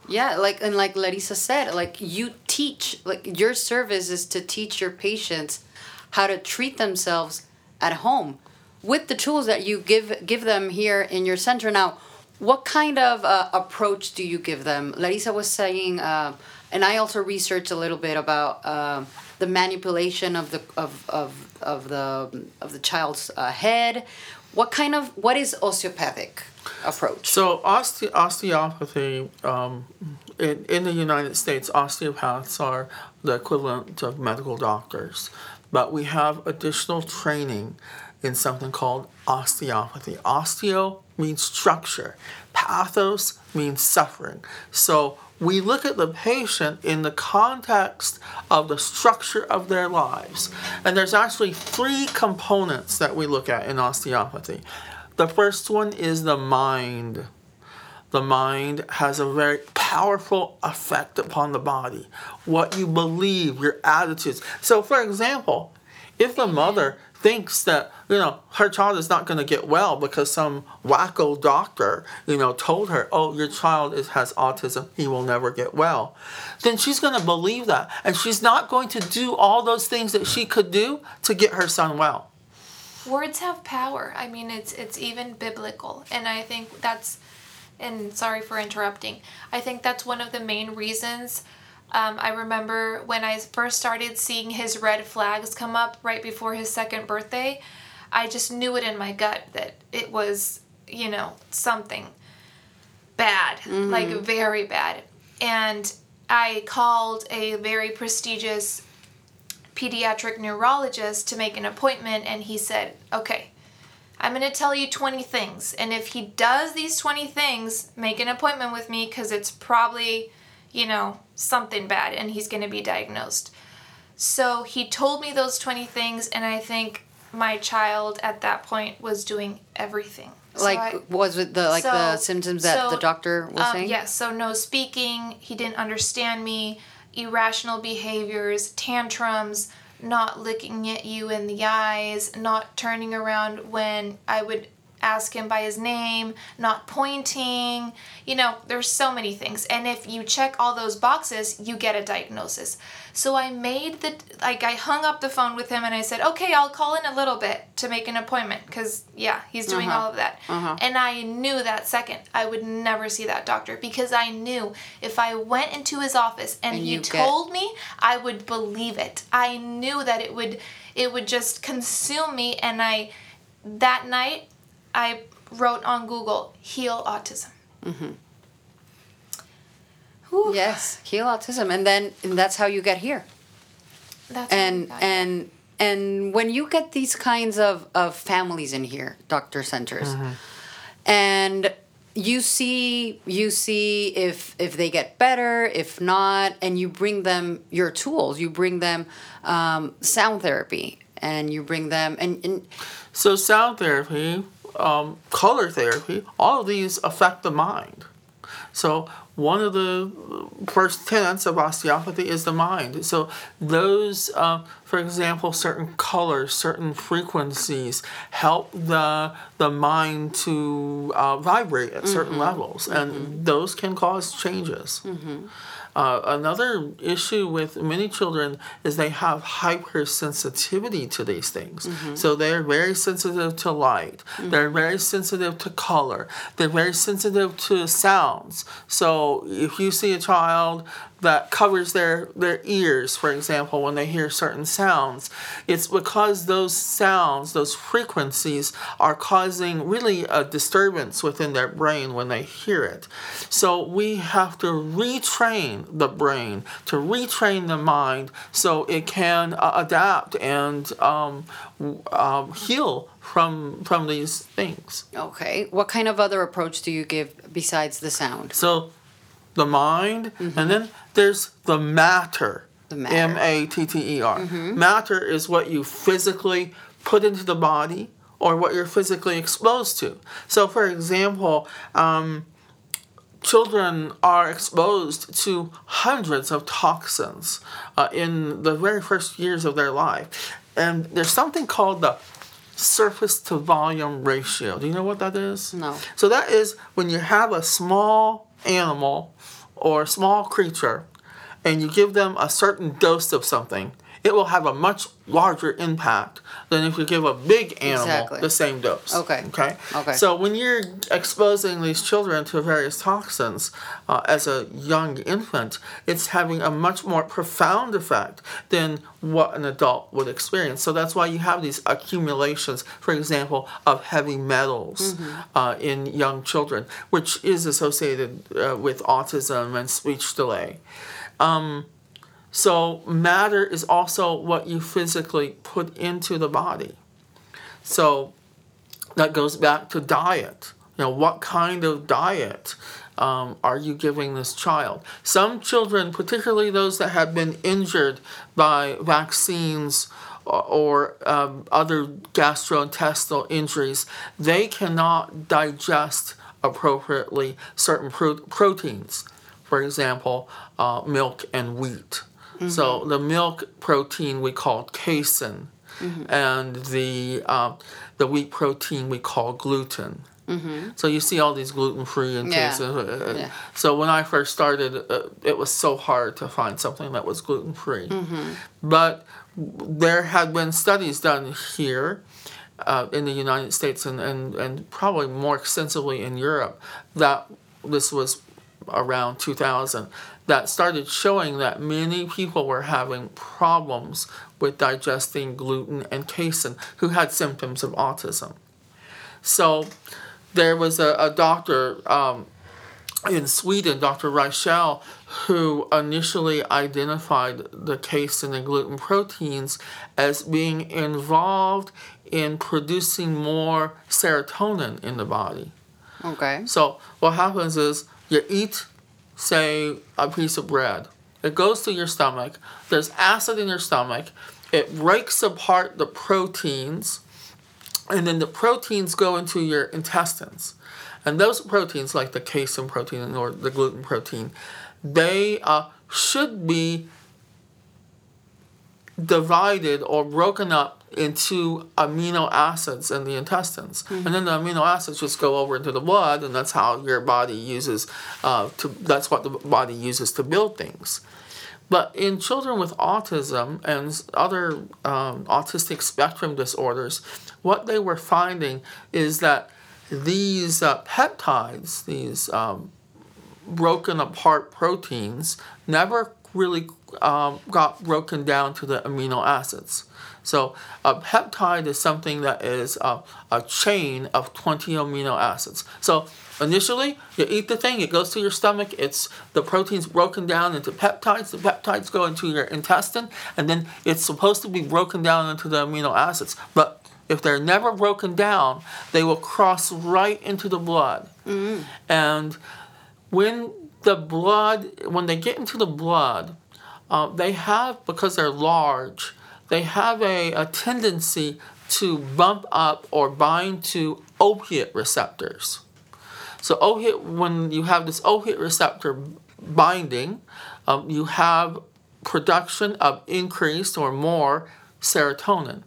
Yeah, like and like Larissa said, like you teach, like your service is to teach your patients how to treat themselves at home with the tools that you give give them here in your center. Now, what kind of uh, approach do you give them? Larissa was saying, uh, and I also researched a little bit about um the manipulation of the of of of the of the child's uh, head. What kind of what is osteopathic approach? So osteo- osteopathy um, in, in the United States, osteopaths are the equivalent of medical doctors, but we have additional training in something called osteopathy. Osteo means structure. Pathos means suffering. So we look at the patient in the context of the structure of their lives. And there's actually three components that we look at in osteopathy. The first one is the mind. The mind has a very powerful effect upon the body. What you believe, your attitudes. So, for example, if the mother thinks that you know her child is not going to get well because some wacko doctor you know told her oh your child is, has autism he will never get well then she's going to believe that and she's not going to do all those things that she could do to get her son well words have power. I mean it's it's even biblical. And i think that's and sorry for interrupting. I think that's one of the main reasons um, i remember when i first started seeing his red flags come up right before his second birthday i just knew it in my gut that it was you know, something bad, like very bad. And I called a very prestigious pediatric neurologist to make an appointment, and he said, Okay, I'm going to tell you 20 things. And if he does these 20 things, make an appointment with me because it's probably, you know, something bad and he's going to be diagnosed. So he told me those 20 things, and I think my child at that point was doing everything. So like I- was it the like the symptoms that the doctor was um, saying? Yes, so no speaking, he didn't understand me, irrational behaviors, tantrums, not looking at you in the eyes, not turning around when I would ask him by his name, not pointing. You know, there's so many things. And if you check all those boxes, you get a diagnosis. So I made the like I hung up the phone with him and I said, "Okay, I'll call in a little bit to make an appointment cuz yeah, he's doing Uh-huh. all of that." And I knew that second I would never see that doctor because I knew if I went into his office and, And he you get- told me, I would believe it. I knew that it would it would just consume me and I that night I wrote on Google heal autism. Whew. Yes, heal autism, and then and that's how you get here. That's how we And got it. and and when you get these kinds of of families in here, doctor centers, and you see you see if if they get better, if not, and you bring them your tools. You bring them um, sound therapy, and you bring them and, and So sound therapy, um, color therapy, all of these affect the mind. So one of the first tenets of osteopathy is the mind. So those, uh, for example, certain colors, certain frequencies help the the mind to uh, vibrate at certain levels, and those can cause changes. Uh, another issue with many children is they have hypersensitivity to these things. So they're very sensitive to light. They're very sensitive to color. They're very sensitive to sounds. So if you see a child that covers their, their ears, for example, when they hear certain sounds, it's because those sounds, those frequencies, are causing really a disturbance within their brain when they hear it. So we have to retrain the brain, to retrain the mind so it can uh, adapt and um, um, heal from from these things. okay, what kind of other approach do you give besides the sound? So the mind, and then there's the matter. The matter. M A T T E R. Matter is what you physically put into the body or what you're physically exposed to. So, for example, um, children are exposed to hundreds of toxins uh, in the very first years of their life. And there's something called the surface to volume ratio. Do you know what that is? No. So that is when you have a small animal or a small creature and you give them a certain dose of something, it will have a much larger impact than if you give a big animal Exactly. the same dose. Okay. Okay. Okay. So when you're exposing these children to various toxins uh, as a young infant, it's having a much more profound effect than what an adult would experience. So that's why you have these accumulations, for example, of heavy metals uh, in young children, which is associated uh, with autism and speech delay. So matter is also what you physically put into the body. So that goes back to diet. You know, what kind of diet um, are you giving this child? Some children, particularly those that have been injured by vaccines or, or um, other gastrointestinal injuries, they cannot digest appropriately certain pro- proteins. For example, uh, milk and wheat. So the milk protein we call casein, and the uh, the wheat protein we call gluten. So you see all these gluten free and Yeah. casein. uh, Yeah. So when I first started, uh, it was so hard to find something that was gluten free. But there had been studies done here uh, in the United States and, and, and probably more extensively in Europe that this was around 2000 that started showing that many people were having problems with digesting gluten and casein who had symptoms of autism. So there was a, a doctor um, in Sweden, Dr. Reichelt, who initially identified the casein and gluten proteins as being involved in producing more serotonin in the body. Okay. So what happens is you eat, say, a piece of bread. It goes to your stomach. There's acid in your stomach. It breaks apart the proteins, and then the proteins go into your intestines. And those proteins, like the casein protein or the gluten protein, they uh, should be divided or broken up into amino acids in the intestines, and then the amino acids just go over into the blood, and that's how your body uses uh, to. That's what the body uses to build things. But in children with autism and other um, autistic spectrum disorders, what they were finding is that these uh, peptides, these um, broken apart proteins never really um, got broken down to the amino acids. So a peptide is something that is a, a chain of 20 amino acids. So initially you eat the thing, it goes to your stomach, it's the protein's broken down into peptides, the peptides go into your intestine, and then it's supposed to be broken down into the amino acids. But if they're never broken down, they will cross right into the blood. And when the blood, when they get into the blood, uh, they have, because they're large, they have a, a tendency to bump up or bind to opiate receptors. So opiate, when you have this opiate receptor binding, um, you have production of increased or more serotonin.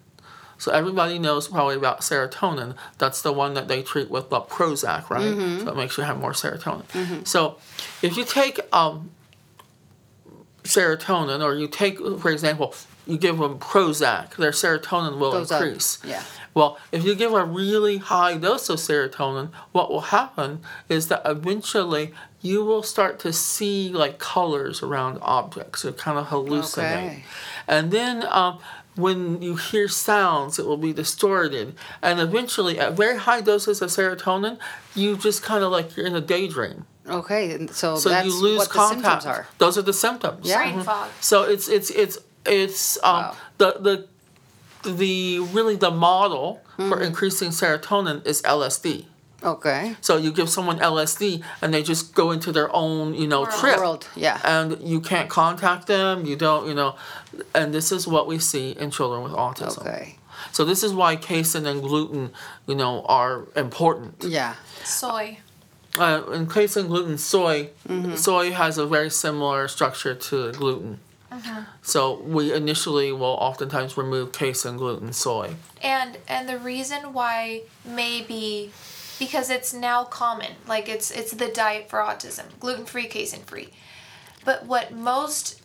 So everybody knows probably about serotonin. That's the one that they treat with the Prozac, right? So it makes you have more serotonin. So if you take um, serotonin, or you take, for example, you give them Prozac, their serotonin will Goes up. increase. Yeah. Well, if you give a really high dose of serotonin, what will happen is that eventually you will start to see like colors around objects. You kind of hallucinate. Okay. And then um, when you hear sounds, it will be distorted. And eventually, at very high doses of serotonin, you just kind of like you're in a daydream. Okay. So, So that's you lose what contact. the symptoms are. Those are the symptoms. Yeah. Brain fog. So it's it's it's it's um, Wow. the the the really the model Mm-hmm. for increasing serotonin is LSD. Okay. So you give someone LSD and they just go into their own you know World. trip. World. Yeah. And you can't contact them. You don't you know, and this is what we see in children with autism. Okay. So this is why casein and gluten, you know, are important. Yeah. Soy. Uh, in casein, gluten, soy, Mm-hmm. soy has a very similar structure to gluten. So we initially will oftentimes remove casein, gluten, soy. And and the reason why maybe because it's now common, like it's it's the diet for autism, gluten free, casein free. But what most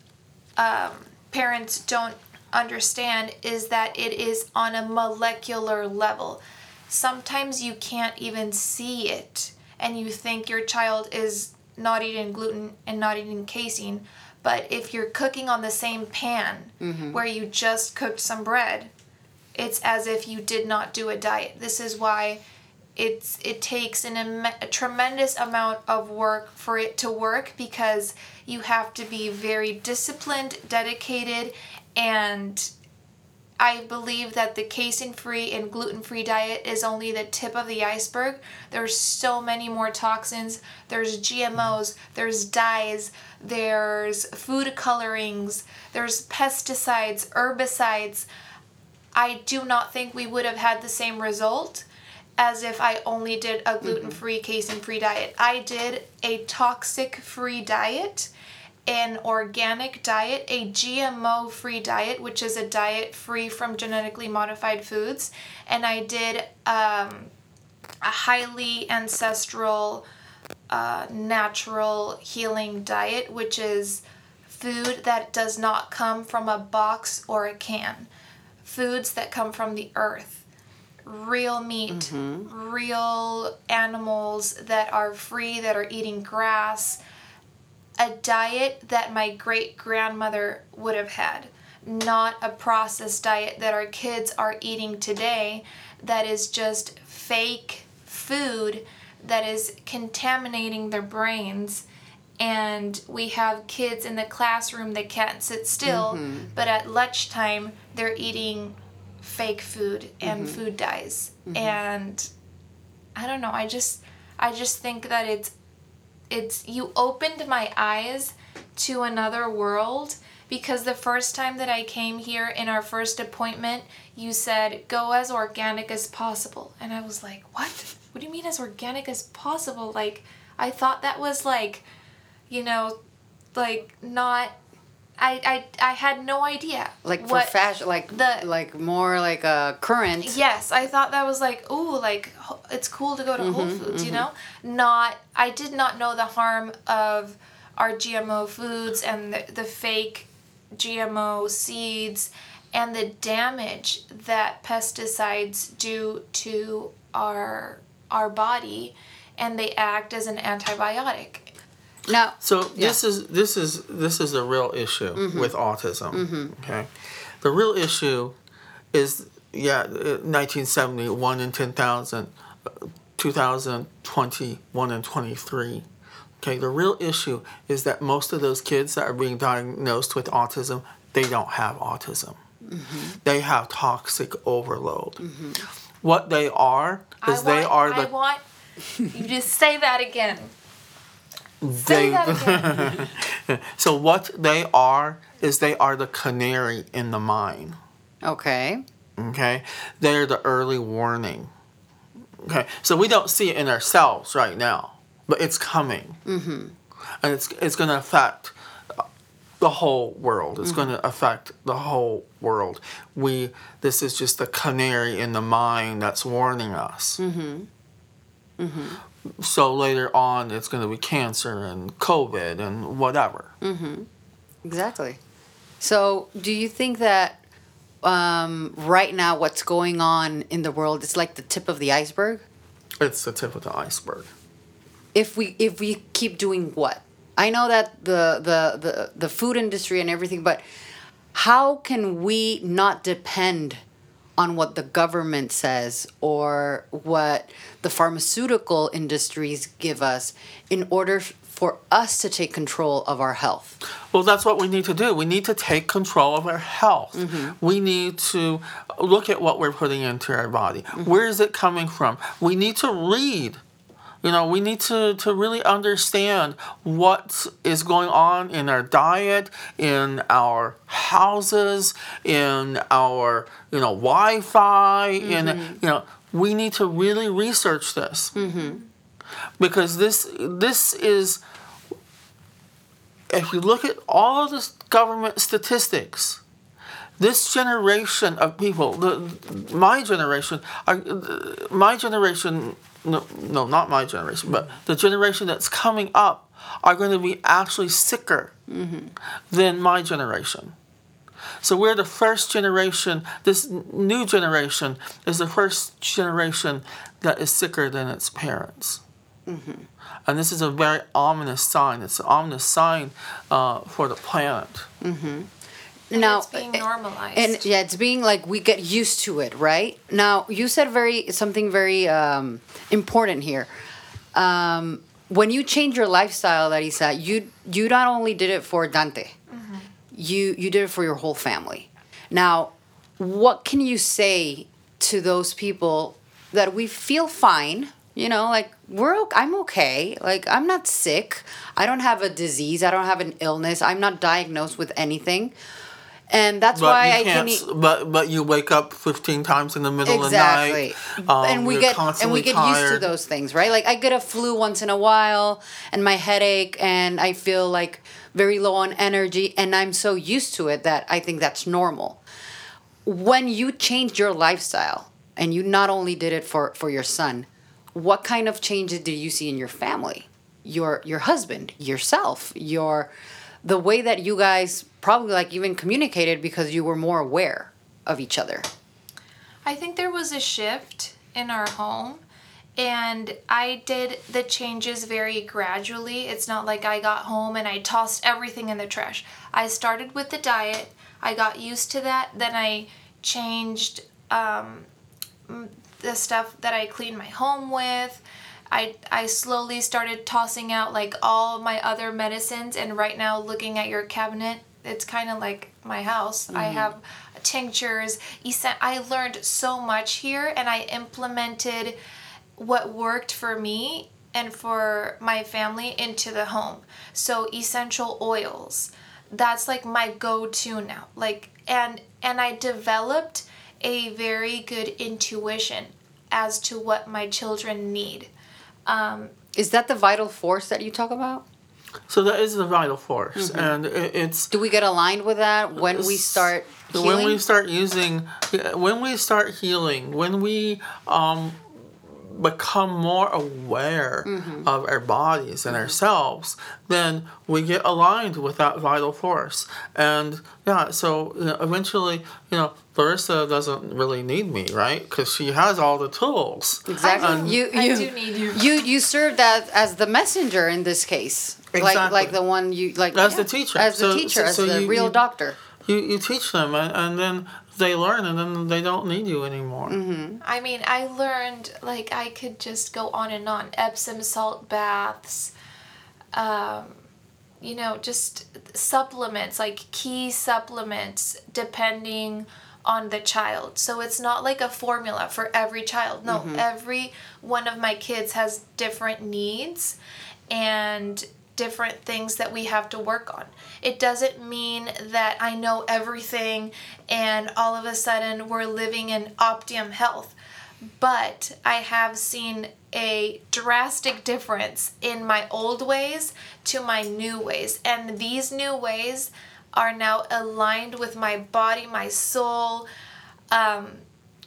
um, parents don't understand is that it is on a molecular level. Sometimes you can't even see it, and you think your child is not eating gluten and not eating casein. But if you're cooking on the same pan mm-hmm. where you just cooked some bread, it's as if you did not do a diet. This is why it's it takes an im- a tremendous amount of work for it to work because you have to be very disciplined, dedicated, and I believe that the casein free and gluten free diet is only the tip of the iceberg. There's so many more toxins. There's GMOs, there's dyes, there's food colorings, there's pesticides, herbicides. I do not think we would have had the same result as if I only did a mm-hmm. gluten free, casein free diet. I did a toxic free diet, an organic diet, a GMO free diet, which is a diet free from genetically modified foods, and I did um, a highly ancestral, uh, natural healing diet, which is food that does not come from a box or a can. Foods that come from the earth. Real meat real animals that are free that are eating grass a diet that my great grandmother would have had not a processed diet that our kids are eating today that is just fake food that is contaminating their brains. And we have kids in the classroom that can't sit still mm-hmm. but at lunchtime they're eating fake food and mm-hmm. food dyes. Mm-hmm. And i don't know i just i just think that it's it's you opened my eyes to another world because the first time that I came here in our first appointment, you said go as organic as possible. And I was like, "What? What do you mean as organic as possible?" Like I thought that was like, you know, like not I I I had no idea. Like for what- fashion, like the- like more like a current. Yes, I thought that was like, ooh, like it's cool to go to Mm-hmm, Whole Foods, you know? Not, I did not know the harm of our GMO foods and the, the fake GMO seeds and the damage that pesticides do to our our body and they act as an antibiotic. Now, So this is this is this is the real issue with autism. Okay, the real issue is yeah, uh, 1970 one in ten thousand, uh, 2020 one in twenty three. Okay, the real issue is that most of those kids that are being diagnosed with autism, they don't have autism. They have toxic overload. What they are is I they want, are I the want (laughs) you to say that again. They Say that again. (laughs) So what they are is they are the canary in the mine. okay. Okay, they're the early warning. Okay, so we don't see it in ourselves right now, but it's coming, mm-hmm. and it's it's going to affect the whole world. It's going to affect the whole world. We this is just the canary in the mine that's warning us. Mm-hmm. So later on, it's going to be cancer and COVID and whatever. Mm-hmm. Exactly. So, do you think that um, right now what's going on in the world is like the tip of the iceberg? It's the tip of the iceberg. If we if we keep doing what? I know that the the the, the food industry and everything, but how can we not depend on what the government says or what the pharmaceutical industries give us in order for us to take control of our health? Well, that's what we need to do. We need to take control of our health. Mm-hmm. We need to look at what we're putting into our body. Mm-hmm. Where is it coming from? We need to read. You know, we need to, to really understand what is going on in our diet, in our houses, in our, you know, Wi Fi, in, mm-hmm. you know, we need to really research this. Mm-hmm. Because this this is if you look at all of the government statistics, this generation of people, the, my generation, my generation, no, no, not my generation, but the generation that's coming up are going to be actually sicker than my generation. So we're the first generation, this new generation is the first generation that is sicker than its parents. And this is a very ominous sign. It's an ominous sign uh, for the planet. And now, it's being uh, normalized. And yeah, it's being like we get used to it, right? Now, you said very something very um, important here. Um, when you change your lifestyle, Larissa, you you not only did it for Dante, you you did it for your whole family. Now, what can you say to those people that we feel fine? You know, like we're I'm okay. Like I'm not sick. I don't have a disease. I don't have an illness. I'm not diagnosed with anything. And that's But why I can't. can. eat- But but you wake up fifteen times in the middle exactly of the night. um, and we get and we get used to those things right like i get a flu once in a while and my headache and i feel like very low on energy and i'm so used to it that i think that's normal when you changed your lifestyle and you not only did it for for your son what kind of changes did you see in your family your your husband yourself your the way that you guys probably like even communicated because you were more aware of each other I think there was a shift in our home and I did the changes very gradually. It's not like I got home and I tossed everything in the trash. I started with the diet. I got used to that. Then I changed um, the stuff that I clean my home with. I, I slowly started tossing out like all my other medicines and right now looking at your cabinet it's kind of like my house. I mm-hmm. have tinctures i learned so much here and i implemented what worked for me and for my family into the home. So essential oils that's like my go-to now like and and i developed a very good intuition as to what my children need um, Is that the vital force that you talk about? So that is the vital force, and it, it's Do we get aligned with that when we start healing? when we start using, when we start healing, when we um, become more aware Mm-hmm. of our bodies and ourselves, then we get aligned with that vital force. And yeah, so you know, eventually, you know, Larissa doesn't really need me, right? Because she has all the tools. exactly. And- you I do need you. you you served as as the messenger in this case. Like Exactly. like the one you like As the teacher. As the So- teacher, so- as so the you- real you- doctor. You, you teach them, and, and then they learn, and then they don't need you anymore. Mm-hmm. I mean, I learned like I could just go on and on. Epsom salt baths, um, you know, just supplements like key supplements depending on the child. So it's not like a formula for every child. No, every one of my kids has different needs and different things that we have to work on. It doesn't mean that I know everything and all of a sudden we're living in optimum health. But I have seen a drastic difference in my old ways to my new ways. And these new ways are now aligned with my body, my soul. Um,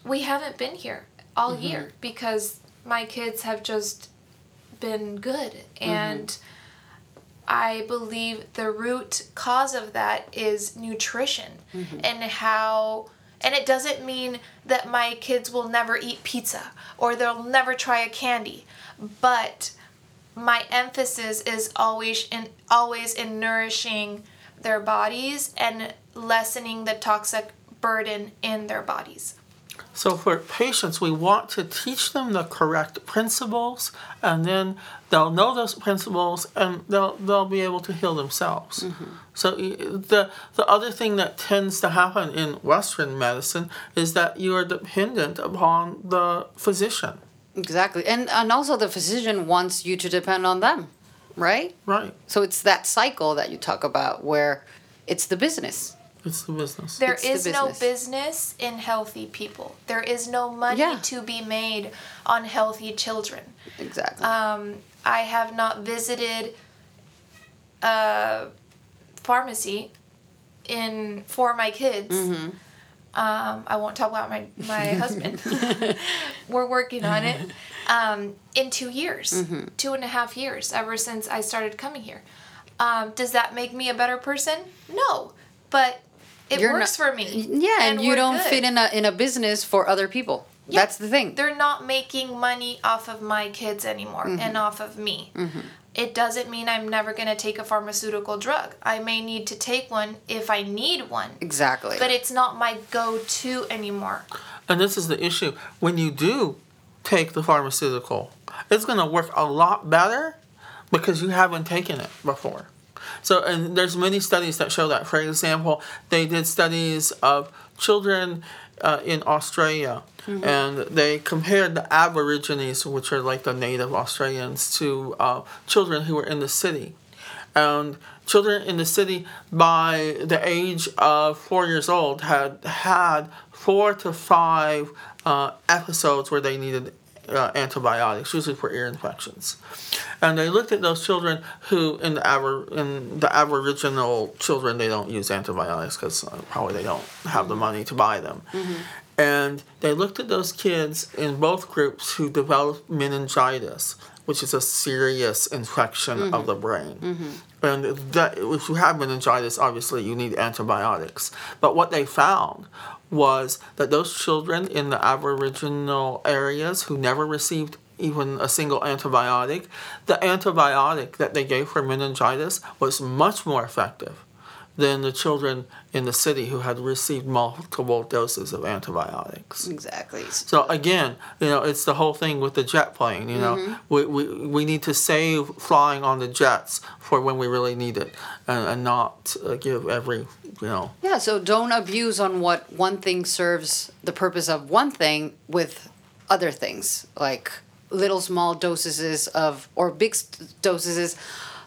we haven't been here all year because my kids have just been good. And I believe the root cause of that is nutrition mm-hmm. and how and it doesn't mean that my kids will never eat pizza or they'll never try a candy but my emphasis is always in always in nourishing their bodies and lessening the toxic burden in their bodies. So for patients, we want to teach them the correct principles, and then they'll know those principles, and they'll they'll be able to heal themselves. So the the other thing that tends to happen in Western medicine is that you are dependent upon the physician, Exactly. And and also the physician wants you to depend on them, right? right? So it's that cycle that you talk about where it's the business. It's the business. There It's the is no business. business in healthy people. There is no money Yeah. to be made on healthy children. Exactly. Um, I have not visited a pharmacy in for my kids. Mm-hmm. Um, I won't talk about my my (laughs) husband. (laughs) We're working on it. Um, in two years, Mm-hmm. two and a half years, ever since I started coming here. Um, does that make me a better person? No, but it You're works not- for me. yeah, and, you don't good. fit in a in a business for other people. Yeah, That's the thing. They're not making money off of my kids anymore Mm-hmm. and off of me. It doesn't mean I'm never going to take a pharmaceutical drug. I may need to take one if I need one, Exactly. but it's not my go to anymore. And this is the issue. When you do take the pharmaceutical, it's going to work a lot better because you haven't taken it before. So, and there's many studies that show that. For example, they did studies of children uh, in Australia, and they compared the Aborigines, which are like the native Australians, to uh, children who were in the city. And children in the city, by the age of four years old, had had four to five uh, episodes where they needed uh, antibiotics, usually for ear infections. And they looked at those children who, in the abor- in the Aboriginal children, they don't use antibiotics because uh, probably they don't have the money to buy them. And they looked at those kids in both groups who developed meningitis, which is a serious infection of the brain. And that, if you have meningitis, obviously you need antibiotics. But what they found was that those children in the Aboriginal areas who never received even a single antibiotic, the antibiotic that they gave for meningitis was much more effective than the children in the city who had received multiple doses of antibiotics. Exactly. So again, you know, it's the whole thing with the jet plane. You know, Mm-hmm. we, we we need to save flying on the jets for when we really need it, and, and not uh, give every you know. Yeah, so don't abuse on what one thing serves the purpose of one thing with other things, like little small doses of, or big doses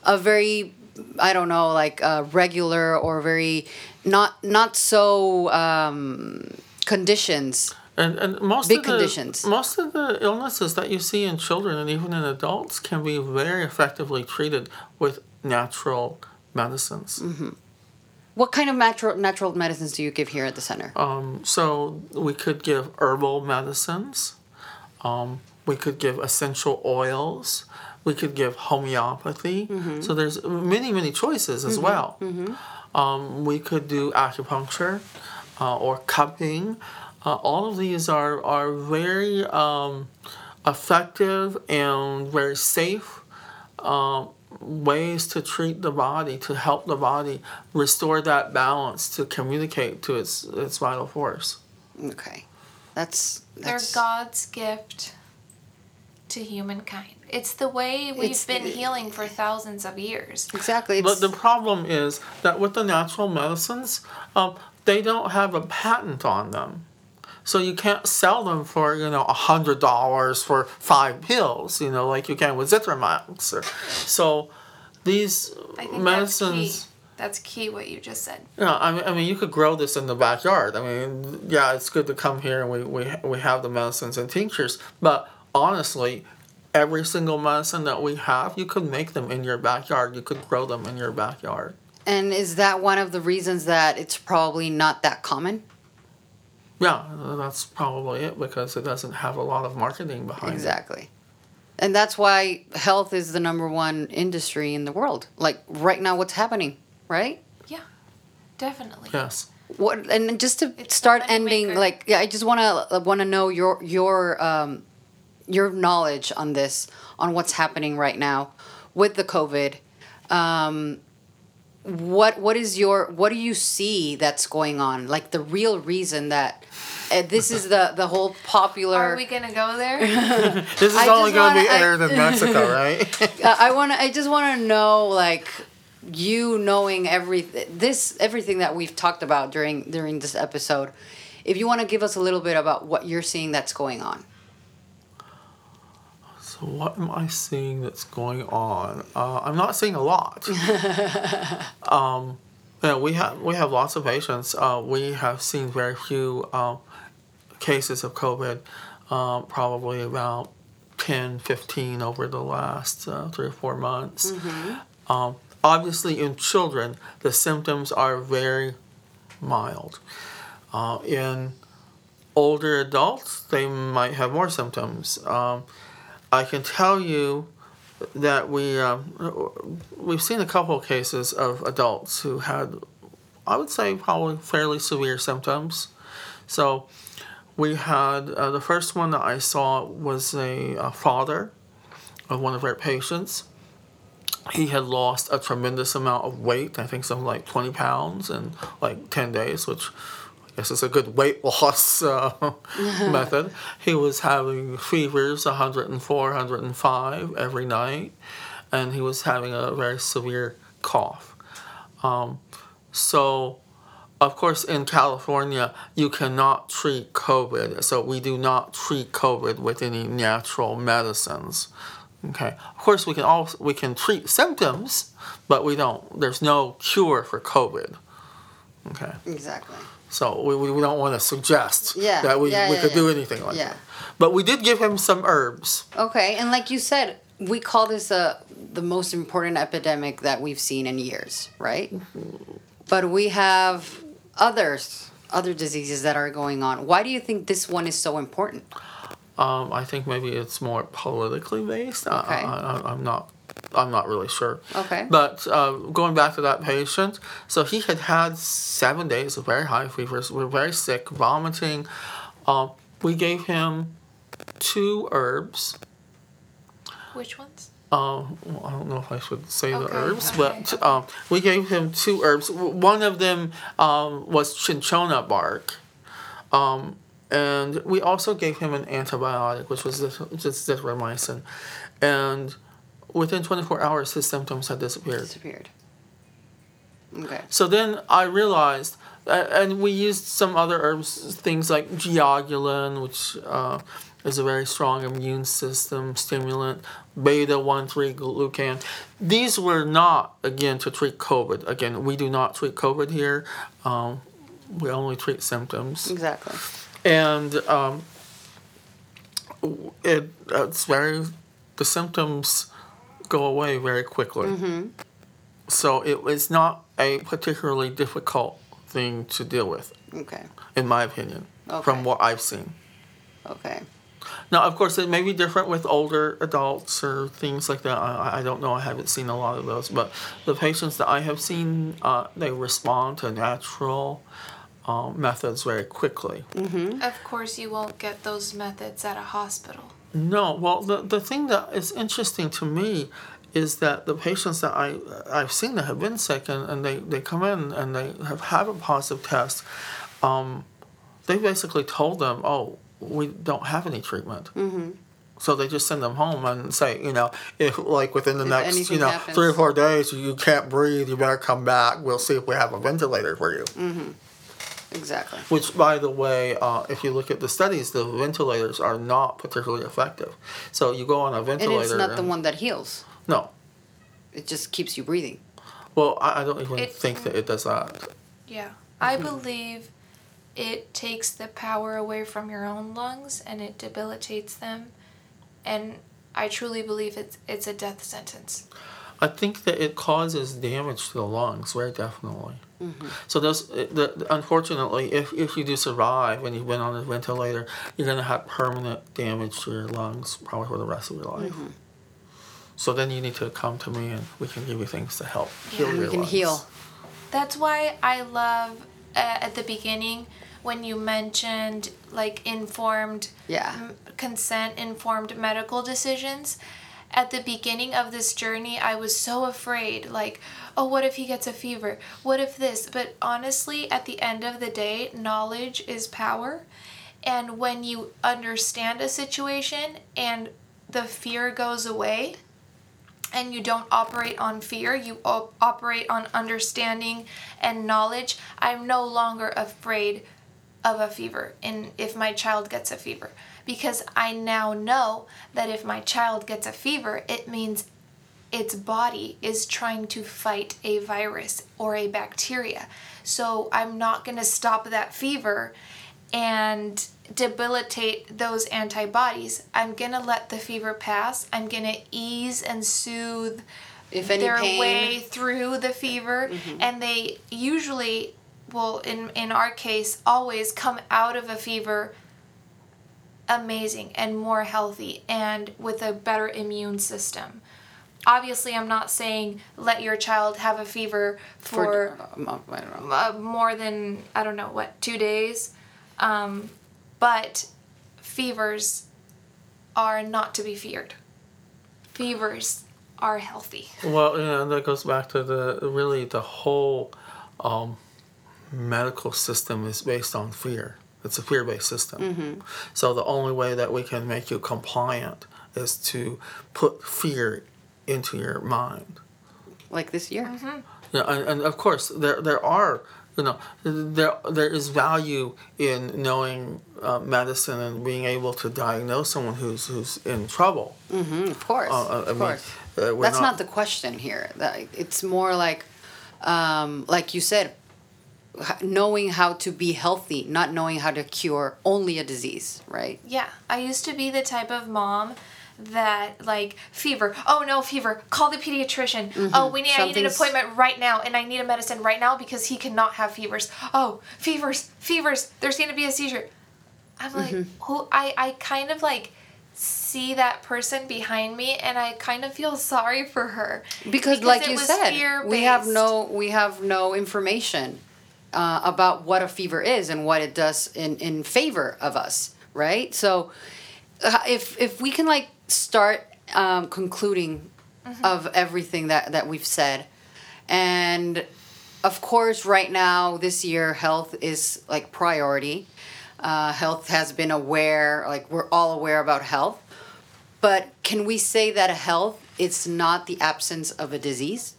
of very, I don't know, like uh, regular or very not not so um, conditions. And, and most Big of the, conditions. Most of the illnesses that you see in children and even in adults can be very effectively treated with natural medicines. Mm-hmm. What kind of natural natural medicines do you give here at the center? Um, so we could give herbal medicines. Um, we could give essential oils. We could give homeopathy. Mm-hmm. So there's many many choices as well. Um, we could do acupuncture uh, or cupping. Uh, all of these are are very um, effective and very safe um, ways to treat the body to help the body restore that balance to communicate to its its vital force. Okay, that's They're God's gift to humankind. It's the way we've It's- been healing for thousands of years. exactly. But the problem is that with the natural medicines, um, they don't have a patent on them. So you can't sell them for you know a hundred dollars for five pills, you know, like you can with Zithromax. Or, so these medicines. that's key. That's key what you just said. Yeah, I mean, I mean, you could grow this in the backyard. I mean, yeah, it's good to come here and we, we, we have the medicines and tinctures. But honestly, every single medicine that we have, you could make them in your backyard. You could grow them in your backyard. and is that one of the reasons that it's probably not that common? Yeah, that's probably it because it doesn't have a lot of marketing behind it. Exactly. And that's why health is the number one industry in the world. Like right now, what's happening, right? Yeah, definitely. Yes. What and just to It's start ending, moneymaker. like yeah, I just want to want to know your your um, your knowledge on this, on what's happening right now with the COVID. Um, what what is your what do you see that's going on? Like the real reason that uh, this is the the whole popular. Are we gonna go there? (laughs) This is I only going to wanna- be I- aired in Mexico, (laughs) right? Uh, I want to. I just want to know, like, you knowing every this everything that we've talked about during during this episode. If you want to give us a little bit about what you're seeing that's going on. So what am I seeing that's going on? Uh, I'm not seeing a lot. (laughs) um, yeah, we have we have lots of patients. Uh, we have seen very few um, cases of COVID. Uh, probably about 10, 15 over the last uh, three or four months. Um, obviously, in children, the symptoms are very mild. Uh, in older adults, they might have more symptoms. Um, I can tell you that we um, we've seen a couple of cases of adults who had, I would say, probably fairly severe symptoms. So we had uh, the first one that I saw was a, a father of one of our patients. He had lost a tremendous amount of weight. I think something like twenty pounds in like ten days, which Guess is a good weight (laughs) loss uh, (laughs) method. He was having fevers, 104, 105 every night, and he was having a very severe cough. Um, so, of course, in California, you cannot treat COVID. So, we do not treat COVID with any natural medicines. Okay. Of course, we can also we can treat symptoms, but we don't. There's no cure for COVID. Okay. Exactly. So we, we don't want to suggest Yeah, that we, yeah, we yeah, could do anything like Yeah. that. But we did give him some herbs. Okay, and like you said, we call this a the most important epidemic that we've seen in years, right? But we have others, other diseases that are going on. Why do you think this one is so important? Um, I think maybe it's more politically based. Okay. I, I, I'm not. I'm not really sure. Okay. But uh, going back to that patient, so he had had seven days of very high fevers. We're very sick, vomiting. Um, we gave him two herbs. Which ones? Um, well, I don't know if I should say the herbs, okay, but um, we gave him two herbs. One of them um, was cinchona bark, um, and we also gave him an antibiotic, which was this, just zithromycin, and within 24 hours his symptoms had disappeared. Disappeared. Okay. So then I realized, and we used some other herbs, things like jiaogulan, which uh, is a very strong immune system stimulant, beta 1 3 glucan. These were not, again, to treat COVID. Again, we do not treat COVID here, um, we only treat symptoms. Exactly. And um, it, it's very, the symptoms go away very quickly. So it was not a particularly difficult thing to deal with, Okay. in my opinion, Okay. from what I've seen. Okay. Now, of course, it may be different with older adults or things like that. I, I don't know. I haven't seen a lot of those, but the patients that I have seen, uh, they respond to natural um, methods very quickly. Of course, you won't get those methods at a hospital. No, well, the, the thing that is interesting to me is that the patients that I, I've seen that have been sick and, and they, they come in and they have had a positive test, um, they basically told them, oh, we don't have any treatment. Mm-hmm. So they just send them home and say, you know, if like within the If next, you know, happens. three or four days you can't breathe, you better come back. We'll see if we have a ventilator for you. Exactly. Which, by the way, uh, if you look at the studies, the ventilators are not particularly effective. So you go on a And ventilator. it's not the one that heals. No. It just keeps you breathing. Well, I, I don't even It- think that it does that. Yeah. I believe it takes the power away from your own lungs and it debilitates them. And I truly believe it's it's a death sentence. I think that it causes damage to the lungs, very definitely. So those, the, unfortunately, if, if you do survive and you went on a ventilator, you're going to have permanent damage to your lungs probably for the rest of your life. So then you need to come to me and we can give you things to help heal And your we can lungs. heal. That's why I love uh, at the beginning when you mentioned like informed Yeah. m- consent informed medical decisions. At the beginning of this journey, I was so afraid like, oh, what if he gets a fever? What if this? But honestly, at the end of the day, knowledge is power. And when you understand a situation and the fear goes away, and you don't operate on fear, you op- operate on understanding and knowledge. I'm no longer afraid of a fever and if my child gets a fever because I now know that if my child gets a fever, it means its body is trying to fight a virus or a bacteria. So I'm not going to stop that fever and debilitate those antibodies. I'm going to let the fever pass. I'm going to ease and soothe If any their pain. way through the fever mm-hmm. and they usually will in in our case always come out of a fever amazing and more healthy and with a better immune system. Obviously, I'm not saying let your child have a fever for, um, I don't know. uh, more than I don't know what two days, um, but fevers are not to be feared. Fevers are healthy. Well, you know, that goes back to the really the whole um, medical system is based on fear. It's a fear-based system. So the only way that we can make you compliant is to put fear into your mind. Like this year. Yeah, and, and of course there there are you know there there is value in knowing uh, medicine and being able to diagnose someone who's who's in trouble. Mm-hmm, of course. Uh, of mean, course. uh, That's not, the question here. It's more like, um, like you said, h- knowing how to be healthy, not knowing how to cure only a disease, right? Yeah, I used to be the type of mom that like fever. Oh no, fever. Call the pediatrician. Mm-hmm. Oh, we need I need an appointment right now and I need a medicine right now because he cannot have fevers. Oh, fevers, fevers. There's going to be a seizure. I'm like, mm-hmm. who I I kind of like see that person behind me and I kind of feel sorry for her. Because, like it you said, we have no we have no information uh, about what a fever is and what it does in in favor of us, right? So, uh, if if we can like start um, concluding of everything that, that we've said. And of course, right now, this year, health is like priority. Uh, health has been aware, like we're all aware about health. But can we say that a health it's not the absence of a disease?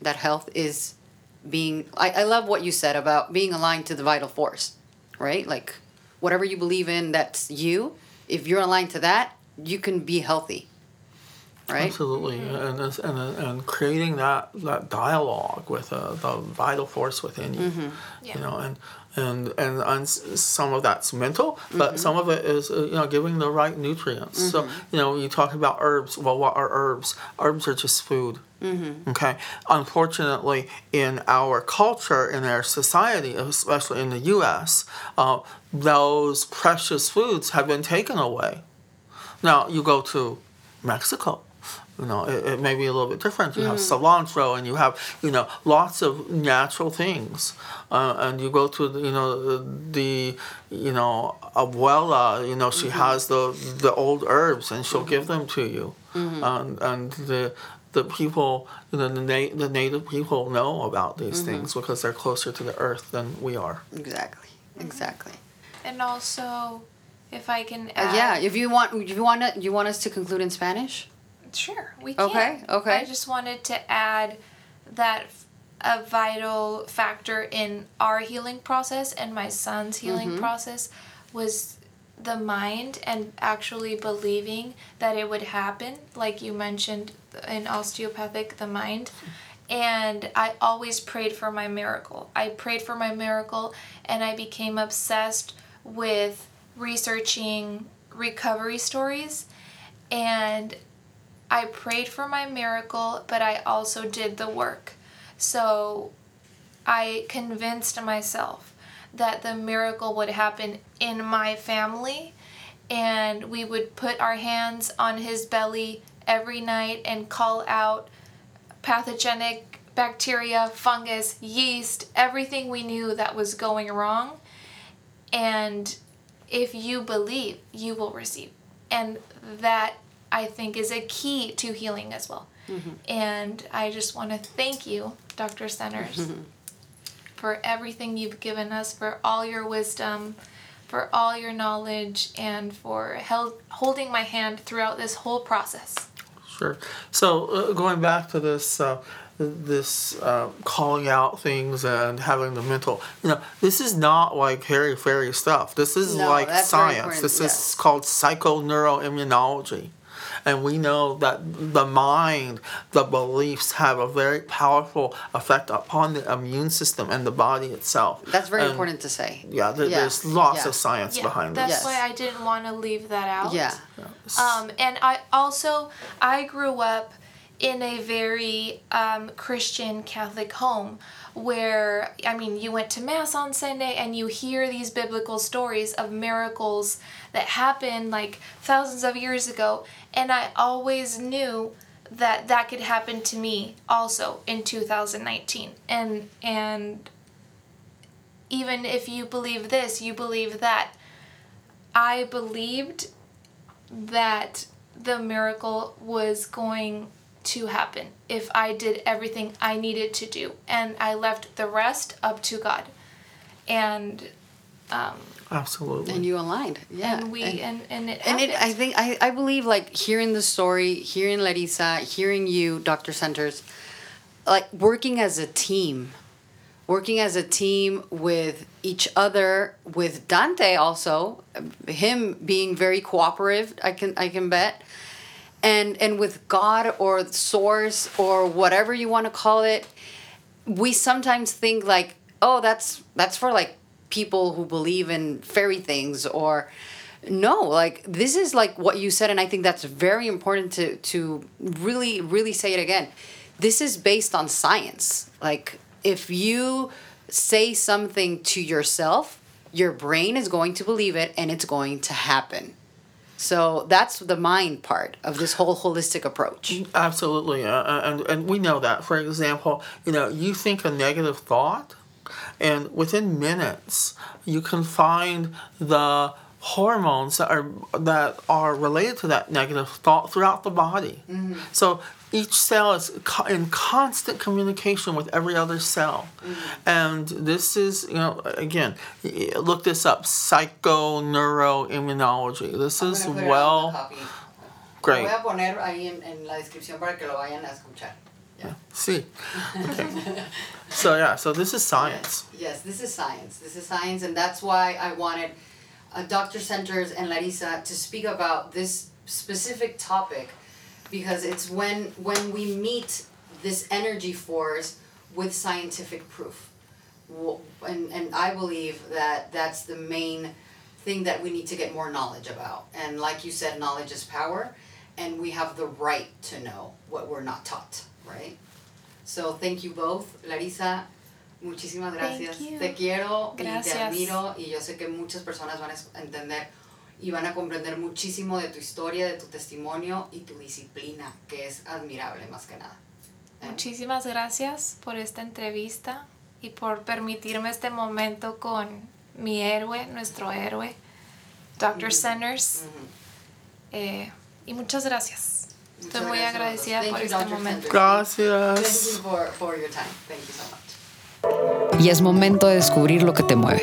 That health is being, I, I love what you said about being aligned to the vital force, right? Like whatever you believe in, that's you. If you're aligned to that, you can be healthy right? Absolutely, and and and creating that that dialogue with uh, the vital force within you, Mm-hmm. Yeah. you know, and and and, and some of that's mental, but Mm-hmm. some of it is uh, you know giving the right nutrients. So you know, you talk about herbs. Well, what are herbs? Herbs are just food. Mm-hmm. Okay. Unfortunately, in our culture, in our society, especially in the U.S., uh, those precious foods have been taken away. Now you go to Mexico. You know, it, it may be a little bit different. You have mm. cilantro, and you have you know lots of natural things, uh, and you go to the, you know the you know abuela. You know she mm-hmm. has the the old herbs, and she'll give mm-hmm. them to you, mm-hmm. and and the the people you know the na- the native people know about these things because they're closer to the earth than we are. Exactly. Exactly. And also, if I can Uh, yeah, if you want, if you want to, you want us to conclude in Spanish? Sure, we can. Okay, okay. I just wanted to add that a vital factor in our healing process and my son's healing Mm-hmm. process was the mind and actually believing that it would happen, like you mentioned in osteopathic, the mind. And I always prayed for my miracle. I prayed for my miracle and I became obsessed with researching recovery stories. And I prayed for my miracle, but I also did the work. So I convinced myself that the miracle would happen in my family and we would put our hands on his belly every night and call out pathogenic bacteria, fungus, yeast, everything we knew that was going wrong. And if you believe, you will receive. And that I think is a key to healing as well. And I just want to thank you, Dr. Centers, (laughs) for everything you've given us, for all your wisdom, for all your knowledge, and for held, holding my hand throughout this whole process. Sure. So uh, going back to this, uh, this uh, calling out things and having the mental, you know, this is not like hairy fairy stuff. This is No, like science. This yes. is called psychoneuroimmunology. And we know that the mind, the beliefs have a very powerful effect upon the immune system and the body itself. That's very And, important to say. Yeah, there, Yeah, there's lots yeah. of science Yeah, behind that's this. Yes. why I didn't want to leave that out. Yeah. Um, and I also I grew up in a very um, Christian Catholic home where I mean you went to mass on Sunday and you hear these biblical stories of miracles that happened like thousands of years ago and I always knew that that could happen to me also in 2019 and and even if you believe this you believe that. I believed that the miracle was going to happen if I did everything I needed to do. And I left the rest up to God. And um, Absolutely. And you aligned. Yeah. and we and, and it and it, I think I, I believe like hearing the story, hearing Larissa, hearing you, Dr. Centers, like working as a team, working as a team with each other, with Dante also, him being very cooperative. I can I can bet, and and with God or source or whatever you want to call it, we sometimes think like, oh, that's that's for like people who believe in fairy things or no like this is like what you said and i think that's very important to to really really say it again. This is based on science. Like if you say something to yourself your brain is going to believe it and it's going to happen. So that's the mind part of this whole holistic approach. Absolutely, uh, uh, and and we know that. For example, you know, you think a negative thought, and within minutes, you can find the hormones that are that are related to that negative thought throughout the body. Mm-hmm. So each cell is co- in constant communication with every other cell, mm-hmm. and this is you know again look this up psychoneuroimmunology. This I'm is gonna put it on the well great. Lo voy a poner ahí en, en la descripción para que lo vayan a escuchar. Yeah. See. Okay. so yeah, so this is science. Yes, this is science. This is science, and that's why I wanted uh, Dr. Centers and Larissa to speak about this specific topic because it's when when we meet this energy force with scientific proof. And, and I believe that that's the main thing that we need to get more knowledge about. And like you said, knowledge is power, and we have the right to know what we're not taught, right? So thank you both, Larissa. Muchísimas gracias. Te quiero y te Gracias. admiro y yo sé que muchas personas van a entender y van a comprender muchísimo de tu historia, de tu testimonio y tu disciplina, que es admirable más que nada. Muchísimas gracias por esta entrevista y por permitirme este momento con mi héroe, nuestro héroe, Dr. Centers. Eh, y muchas gracias. Estoy Muchas muy gracias a los agradecida dos. por Thank you, este Dr. momento. Centers. Thank Gracias. you for, for your time. Thank you so much. Y es momento de descubrir lo que te mueve.